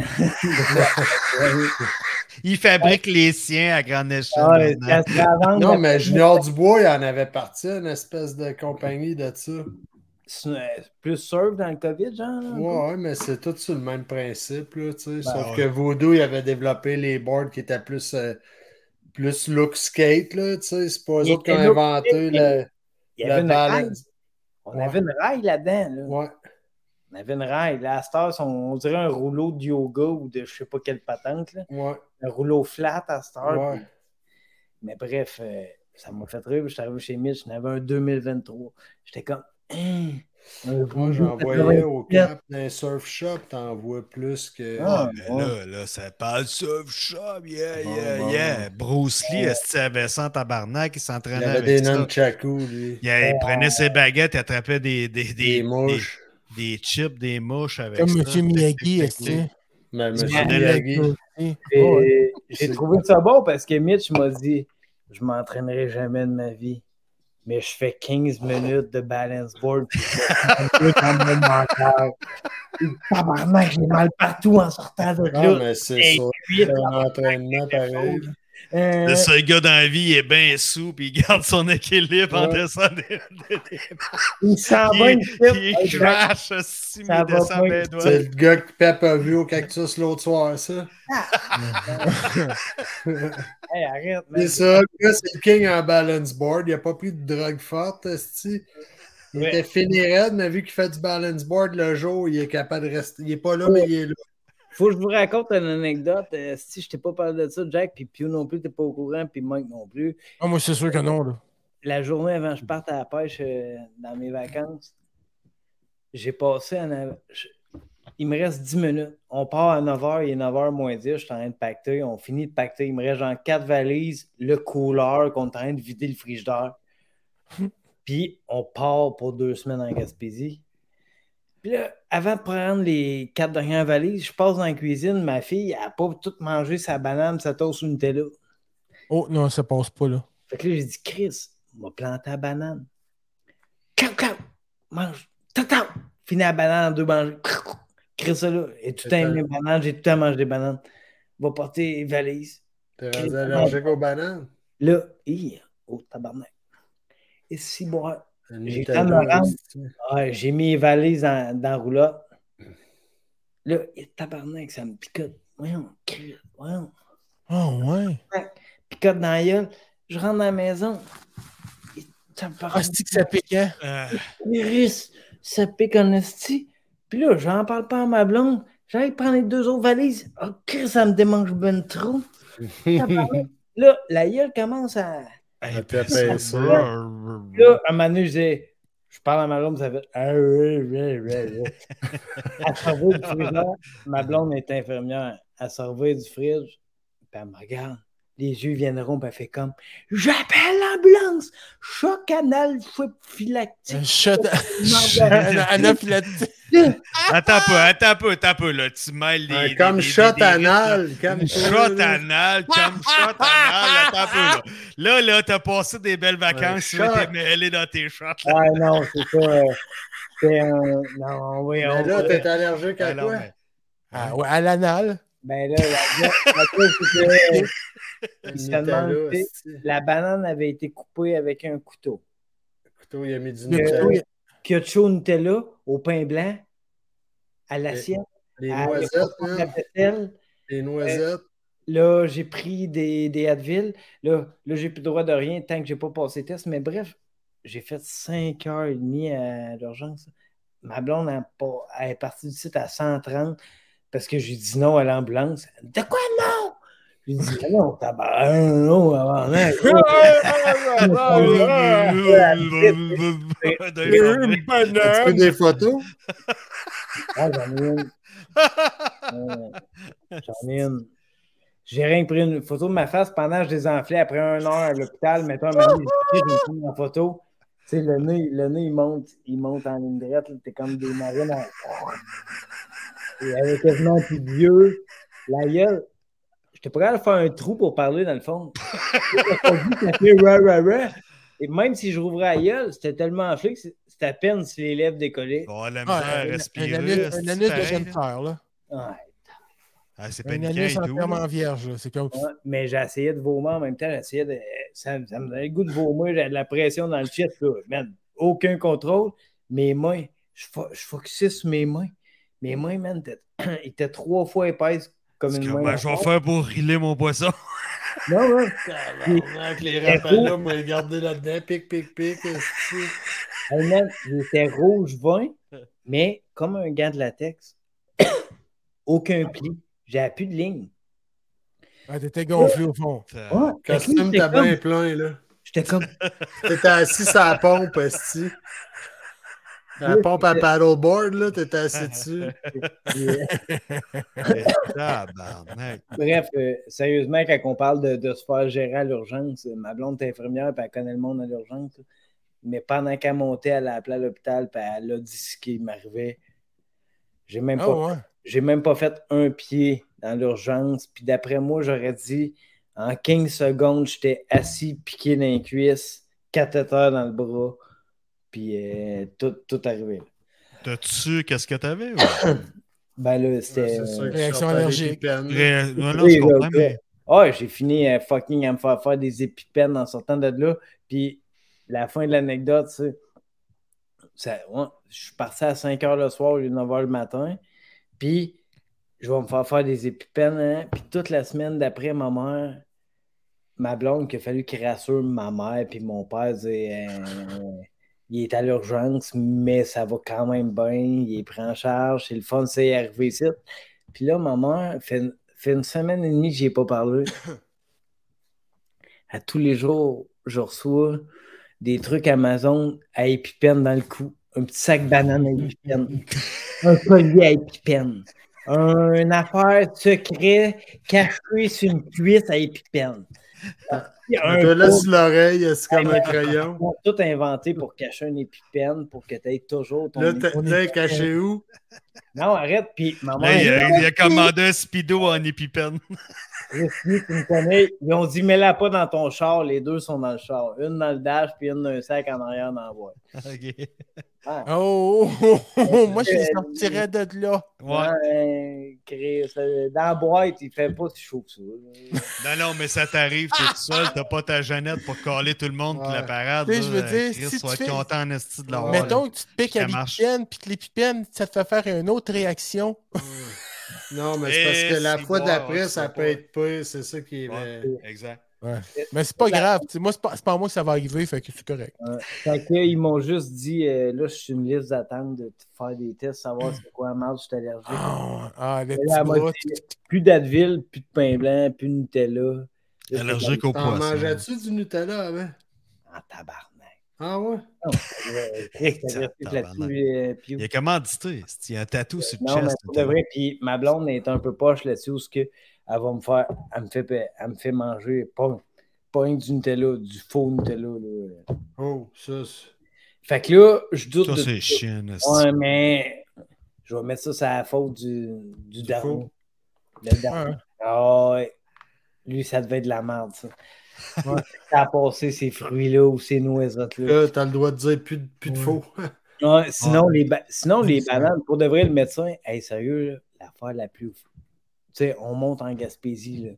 Il fabrique les siens à grande échelle. Ah, Non, mais Junior Dubois, il en avait parti une espèce de compagnie de ça. C'est euh, plus surf dans le COVID, genre. Ouais, ouais, mais c'est tout sur le même principe, là, tu sais. Sauf ouais. que Voodoo, il avait développé les boards qui étaient plus, euh, plus look skate, là, tu sais. C'est pas eux autres qui ont inventé le, Il y avait une. On avait une raille là-dedans. Là. Ouais. On avait une à cette heure, on, on dirait un rouleau de yoga ou de je sais pas quelle patente. Là. Ouais. Un rouleau flat à. Ouais. puis- Mais bref, euh, ça m'a fait rire. Je suis arrivé chez Mitch, j'en avais un 2023. J'étais comme. Hein, Moi, j'en Voodoo voyais au 97. cap d'un surf shop, t'en vois plus que. Ah, Mais là, là, ça parle surf shop, yeah, Bon, yeah, bon. yeah. Bruce Lee, est-ce qu'il avait ça en tabarnak, il s'entraînait avec des ça? nunchakus, lui. Il, il prenait ses baguettes, il attrapait des, des, des, Des mouches. Des, des chips, des mouches avec Comme ça. M. Miyagi, est-ce que Mais- Monsieur Miyagi. J'ai trouvé ça bon parce que Mitch m'a dit Je m'entraînerai jamais de ma vie, mais je fais 15 minutes de balance board. Tabarnak, j'ai mal partout en sortant de là. mais c'est ça. puis, C'est un entraînement pareil. Euh, Le seul gars dans la vie, il est bien sous, puis il garde son équilibre en descendant. des- des- il s'en Il, va une il, petite. crash, si, il va descend pas. bien droit. C'est le gars que Pep a vu au cactus l'autre soir, ça. Hey, arrête. C'est ça, le gars, c'est le king en balance board. Il a pas pris de drogue forte, esti. Il Ouais. était fini raide, mais vu qu'il fait du balance board le jour, il est capable de rester. Il est pas là, mais il est là. Faut que je vous raconte une anecdote. Euh, si je t'ai pas parlé de ça, Jack, puis Pew non plus, t'es pas au courant, puis Mike non plus. Ah, moi, c'est sûr que non, là. la journée avant que je parte à la pêche euh, dans mes vacances, j'ai passé en av- je- Il me reste 10 minutes. On part à 9h, il est 9h moins 10, je suis en train de pacter. On finit de pacter. Il me reste genre 4 valises, le couleur qu'on est en train de vider le frigidaire. Puis on part pour deux semaines en Gaspésie. Puis là, avant de prendre les quatre dernières valises, je passe dans la cuisine. Ma fille, elle n'a pas tout mangé sa banane, sa toast au Nutella. Oh, non, ça passe pas, là. Fait que là, j'ai dit, Chris, on va planter la banane. Cam, cam, mange. Tata! Fini la banane en deux manches. Chris, ça là. Et tout le temps les bananes, j'ai tout le temps mangé des bananes. Va porter les valises. T'es rendu allergique aux bananes? Là, hi, oh, tabarnak. Et si boire. J'ai. Ouais, mis les valises dans, dans la roulotte. Là, tabarnak, ça me picote. Voyons, voyons. Oh, ouais. Picote dans la gueule. Je rentre dans la maison. Ah, c'est que ça pique, hein? Euh, Iris, ça pique en esti. Puis là, j'en parle pas à ma blonde. J'allais prendre les deux autres valises. Oh, ça me démange ben trop. Là, la gueule commence à. Hey, ça-. Là, à un moment donné, je dis, je parle à ma blonde, ça fait. Ah, oui, oui, oui, oui. Elle servait du frigidaire. Ma blonde est infirmière. Elle servait du fridge. Puis elle me regarde. Les yeux viennent ronds, puis elle fait comme J'appelle l'ambulance! Choc shot. Là, Un anaphylactique. Attends un peu, attends un peu, attends un peu, là. Tu mêles les. Les- comme les- shot les- anal. Comme Shot anal, comme shot anal, attends un peu, là. Là, là, t'as passé des belles vacances, Un tu t'es mêlé dans tes shots, là. Ah non, c'est ça. euh, C'est un. Non, oui, on Mais là, va- t'es allergique à Alors, quoi? mais- Ah, ouais, à l'anal? Ben là, la, chose, que banane avait été coupée avec un couteau. Le couteau, il a mis du Nutella. Kyocho Nutella au pain blanc, à l'assiette, Les à noisettes, la hein? Les noisettes. Là, j'ai pris des, des Advil. Là, là j'ai plus le droit de rien tant que j'ai pas passé test. Mais bref, j'ai fait 5h30 à l'urgence. Ma blonde elle est partie du site à 130 parce que j'ai dit non à l'ambulance. Elle dit, De quoi non? J'ai dit Ah non, tabac, non, avant non. As-tu pris des photos? Ah, j'en ai une. J'en ai une. J'ai rien pris une photo de ma face pendant que je désenflais après une heure à l'hôpital. Mettons, un moment j'ai pris une en photo. Tu sais, le nez, le nez, il monte, il monte en ligne droite. T'es comme des marines. En... Et avec quasiment plus vieux. La gueule. J'étais prêt à faire un trou pour parler dans le fond. ça fait ra, ra, ra. Et même si je rouvrais la gueule, c'était tellement enflé que c'était à peine si les lèvres décollaient. Bon, la Ah, misère à un respirer. anus- un anus de jeune là. Ouais. Ah, c'est Un paniquant et tout. entièrement vierge, là. C'est comme. Ouais, mais j'essayais de vomir en même temps. J'essayais de. Ça, ça me donnait le goût de vomir. J'avais de la pression dans le chest. Là. Man, aucun contrôle. Mes mains, je, fo je focusais sur mes mains. Mes mains, man, étaient, trois fois épaisses comme une main. ben, je vais faire pour riler mon poisson? Non, non. Avec les rappels là, moi, garder là-dedans. Pic, pic, pic. esti. Hey, man, j'étais rouge vin, mais comme un gant de latex. aucun pli. J'avais plus de ligne. Ah, t'étais gonflé au fond. Ouais, Costume, t'as bien plein, là. J'étais comme. T'étais assis sur la pompe, esti. La pompe à paddleboard, là, t'étais assis dessus. Tabarnak. Bref, euh, sérieusement, quand on parle de, de se faire gérer à l'urgence, euh, ma blonde est infirmière puis elle connaît le monde à l'urgence. Mais pendant qu'elle montait, elle a appelé à l'hôpital puis elle a dit ce qui m'arrivait. J'ai même, Ah, pas, ouais. j'ai même pas fait un pied dans l'urgence. Puis d'après moi, j'aurais dit en 15 secondes, j'étais assis, piqué dans les cuisses, cathéter dans le bras. Puis euh, tout, tout arrivé. là. T'as-tu, qu'est-ce que t'avais? ou? Ben là, c'était. C'est euh, Réaction allergique. Ré- Non, non, Oui, je comprends, là, mais. Ah, j'ai fini euh, fucking à me faire faire des épipènes en sortant de là. Puis la fin de l'anecdote, tu sais, ça- ouais, je suis parti à 5 h le soir au lieu de 9 h le matin. Puis je vais me faire faire des épipènes. hein. Puis toute la semaine d'après, ma mère, ma blonde, qu'il a fallu qu'il rassure ma mère puis mon père, disait, euh, il est à l'urgence, mais ça va quand même bien. Il est pris en charge. C'est le fun, c'est arrivé ici. Puis là, ma mère fait, fait une semaine et demie que je ai pas parlé. À tous les jours, je reçois des trucs Amazon à épipène dans le cou. Un petit sac banane à épipène. un collier à épipène. Un- une affaire secret cachée sur une cuisse à épipène. Il y a On un te laisse l'oreille, c'est comme un crayon. Ils ont tout inventé pour cacher un épipène pour que tu aies toujours ton. Là, épipène. caché où? Non, arrête. Puis maman, Là, il a, il a commandé un speedo en épipène. Christy, tu me connais. Ils ont dit, mets-la pas dans ton char. Les deux sont dans le char. Une dans le dash, puis une dans un sac en arrière dans la boîte. Ok. Ah. Oh, oh, oh, oh, moi, je les sortirais de là. Ouais. Ouais, euh, dans la boîte, il fait pas si chaud que ça. Non, non, mais ça t'arrive, t'es tout seul, t'as pas ta Jeannette pour coller tout le monde pour la Ouais. parade. Tu sais, je veux dire, Chris, si tu fais- content en esti de l'avoir. Mettons que tu te piques à l'épipène, puis que l'épipène, ça te fait faire une autre réaction. Non, mais c'est parce que la fois d'après, ça peut être pire. C'est ça qui est. Ouais, exact. Mais c'est pas grave. Moi, c'est pas, c'est pas à moi que ça va arriver, fait que c'est correct. Fait que, ils m'ont juste dit, euh, là, je suis une liste d'attente de te faire des tests, savoir c'est quoi la marge, je suis allergique. Ah, ah, là, plus d'Advil, plus de pain blanc, plus de Nutella. Allergique au poisson. mangeais-tu du Nutella avant? En tabarnak. Ah ouais? Euh, Il a commandité. Il y a un tatou sur le Non, mais chest. puis ma blonde est un peu poche là-dessus, où ce que elle va me faire, elle me fait, elle me fait manger pas, pas rien du Nutella, du faux Nutella. Là. Oh, ça. c'est- Fait que là, je doute Ça, de c'est chiant. Ouais, mais je vais mettre ça sur la faute du, du daron. Le daron. Ah ouais. Lui, ça devait être de la merde, ça. Ouais. Ça a passé ces fruits-là ou ces noisettes-là. Là, t'as le droit de dire plus de, plus de faux. Ouais, sinon, Ouais. les, ba- sinon, les C'est bananes, pour de vrai, le médecin, hey, sérieux, l'affaire la plus. Tu sais, on monte en Gaspésie. Là.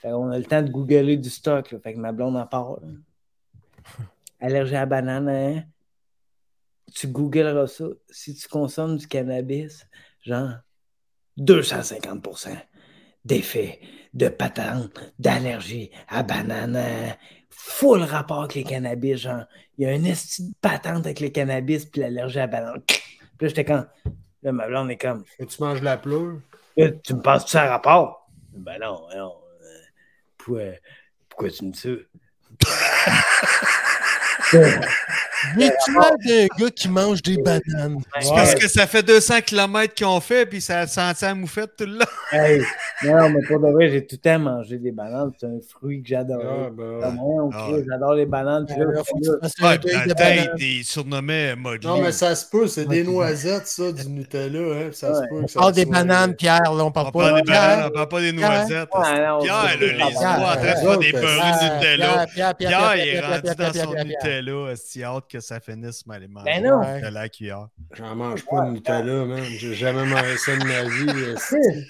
Fait on a le temps de googler du stock. Là. Fait que ma blonde en parle. Allergie à la banane, hein? Tu googleras ça. Si tu consommes du cannabis, genre 250% d'effet de patente d'allergie à banane. hein? Full rapport avec les cannabis, genre. Il y a un esti de patente avec les cannabis puis l'allergie à la banane. Puis là, j'étais quand. Là, ma blonde est comme. Et tu manges la pleure? Tu me penses-tu ça rapport? Ben non, non. euh, pourquoi, pourquoi tu me dis ça? Viens-tu mal d'un gars qui mange des bananes? C'est parce que ça fait 200 km qu'ils ont fait, puis ça a senti la moufette tout le long. Hey, non, mais pour de vrai, j'ai tout le temps mangé des bananes. C'est un fruit que j'adore. Ah, ben, ouais. ouais, Ah. J'adore les bananes. Puis là, Euh, tu Ouais, il surnommait Mogli. Non, mais ça se peut, c'est des noisettes, ça, du Nutella. Hein, ça se peut que On parle des bananes, Pierre, là, on parle pas des de bananes, Pierre. on parle pas des Pierre. noisettes. Pierre, c'est là, pas les doigts en train de faire Pierre, des Pierre, Pierre, Nutella. Pierre, Pierre, Pierre, Pierre, Pierre, il est Pierre, rendu Pierre, dans Pierre, son Pierre, Pierre. Nutella. C'est hâte que ça finisse, mais aller manger Ben non. de la cuillère. J'en mange pas de Nutella, man. J'ai jamais mangé ça de ma vie. euh,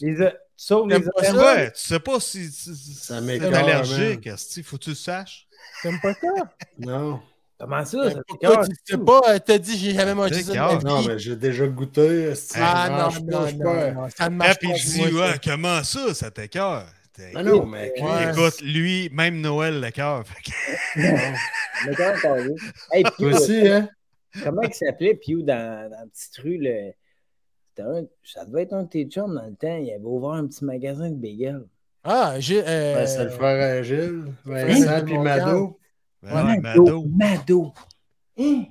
Les Sauf pas ça? tu sais pas si si- si Ça allergique. esti, Faut que tu le saches. T'aimes pas ça? Non. Comment ça? Ça fait Pourquoi tu sais pas? T'as dit, j'ai jamais mangé ça de Non, mais j'ai déjà goûté. Ah je non, mange non, non, ça ne Ah, marche puis pas. il dit, ouais, comment ça, ça t'écœure? T'es- Ah non, mais Ouais. Écoute, lui, même Noël le cœur. Fait que- Mais quand même, t'as vu. Hey, Toi Pew, aussi, hein? comment il s'appelait, Pew, dans, dans la petite rue? Le... c'était Un... Ça devait être un de tes chums dans le temps. Il avait ouvert un petit magasin de bagels. Ah, j'ai. euh, Ben, c'est le frère à Gilles, Frère Vincent Gilles, puis Mado. Ben ouais, Mado. Mado. Mado. Hein?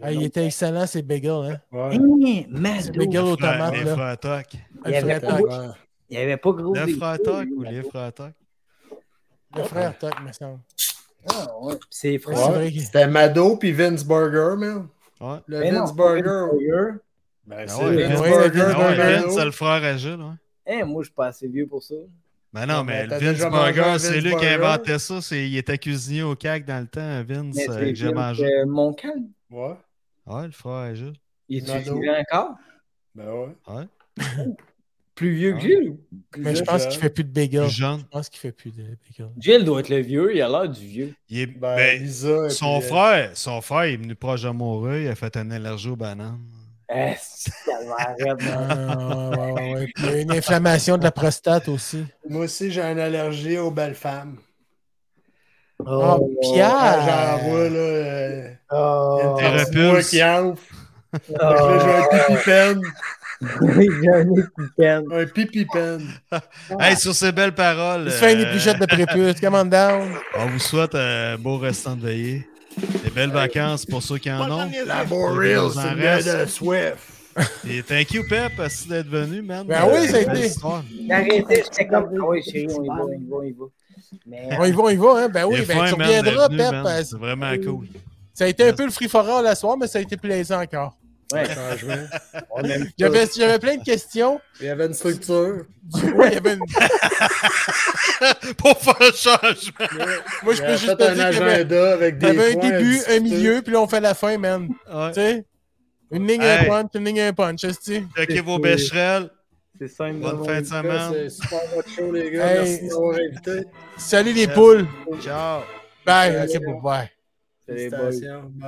ah, il était excellent, ces bagels. Hein? Ouais. Hein? Mado. Bagels aux tomates. Il y avait Le Ouais. Il n'y avait pas gros. Le frère Toc ou les frères Toc? Le frère Toc, me semble. Ah, ouais. C'est Ouais, C'était Mado puis Vince Burger, man. Ouais. Le Mais non, Vince c'est pas Burger. Vince Burger. Ben, Ah c'est ouais, Vince ouais, Burger Vince- ouais, de Burger. Vince, c'est le frère à Gilles. Ouais. Hein, moi, je suis pas assez vieux pour ça. Ben non, Ouais, mais le Vince Burger, c'est lui qui inventé ça. c'est- Il était cuisinier au CAC dans le temps, Vince, Mais euh, que j'ai mangé. euh, mon calme. Ouais, Ouais, le frère à Gilles. Il est vivant encore? ben ouais. Plus vieux que Ah. Gilles? ou? plus Mais je pense qu'il fait plus de bagels. Je pense qu'il fait plus de bagels. Gilles doit être le vieux, il a l'air du vieux. Il est- Ben, ben, Lisa. son puis, euh, frère, son frère, il est venu proche de mourir, il a fait une allergie aux bananes. Eh, c'est tellement arrête, Ah, ouais, ouais, ouais, il y a une inflammation de la prostate aussi. Moi aussi, j'ai une allergie aux belles femmes. Ah, Oh, Pierre! Quand j'en vois, là, euh, il y a oh, une qui oh. J'ai un pipi-pen. J'ai un peine. Un pipi-pen. Hey, sur ces belles paroles, Il se fait une euh, épluchette de prépuce. Come on down. on vous souhaite un beau restant de veillée. Des belles vacances pour ceux qui en ont. La Boreal, c'est de Swift. Et thank you, Pep, merci d'être venu, man. Ben oui, ça a été. j'étais comme, ah oui, chérie, on y va, on y va, on y va. Mais On y va, on y va, hein? Ben oui, ben tu reviendras, Pep. euh, C'est vraiment cool. Ça a été un peu le free for all la soir, mais ça a été plaisant encore. Ouais, Changement. on aime plein de questions. Il y avait une structure. Ouais, il y avait une- Pour faire un changement. Moi, je Il peux juste te un dire qu'il y avait, avec il des y avait un points à début, un discuter. milieu, puis là, on fait la fin, man. Ouais. Tu sais? Une ligne, Hey. un punch, une ligne, un punch. Checkez vos bécherelles. C'est simple. Bonne fin de semaine. C'est super votre show, les gars. Hey. Merci d'avoir invité. Salut les Yes. poules. Ciao. Bye. Salut. Ok, bon, bye. C'est les boys. Félicitations. Bye.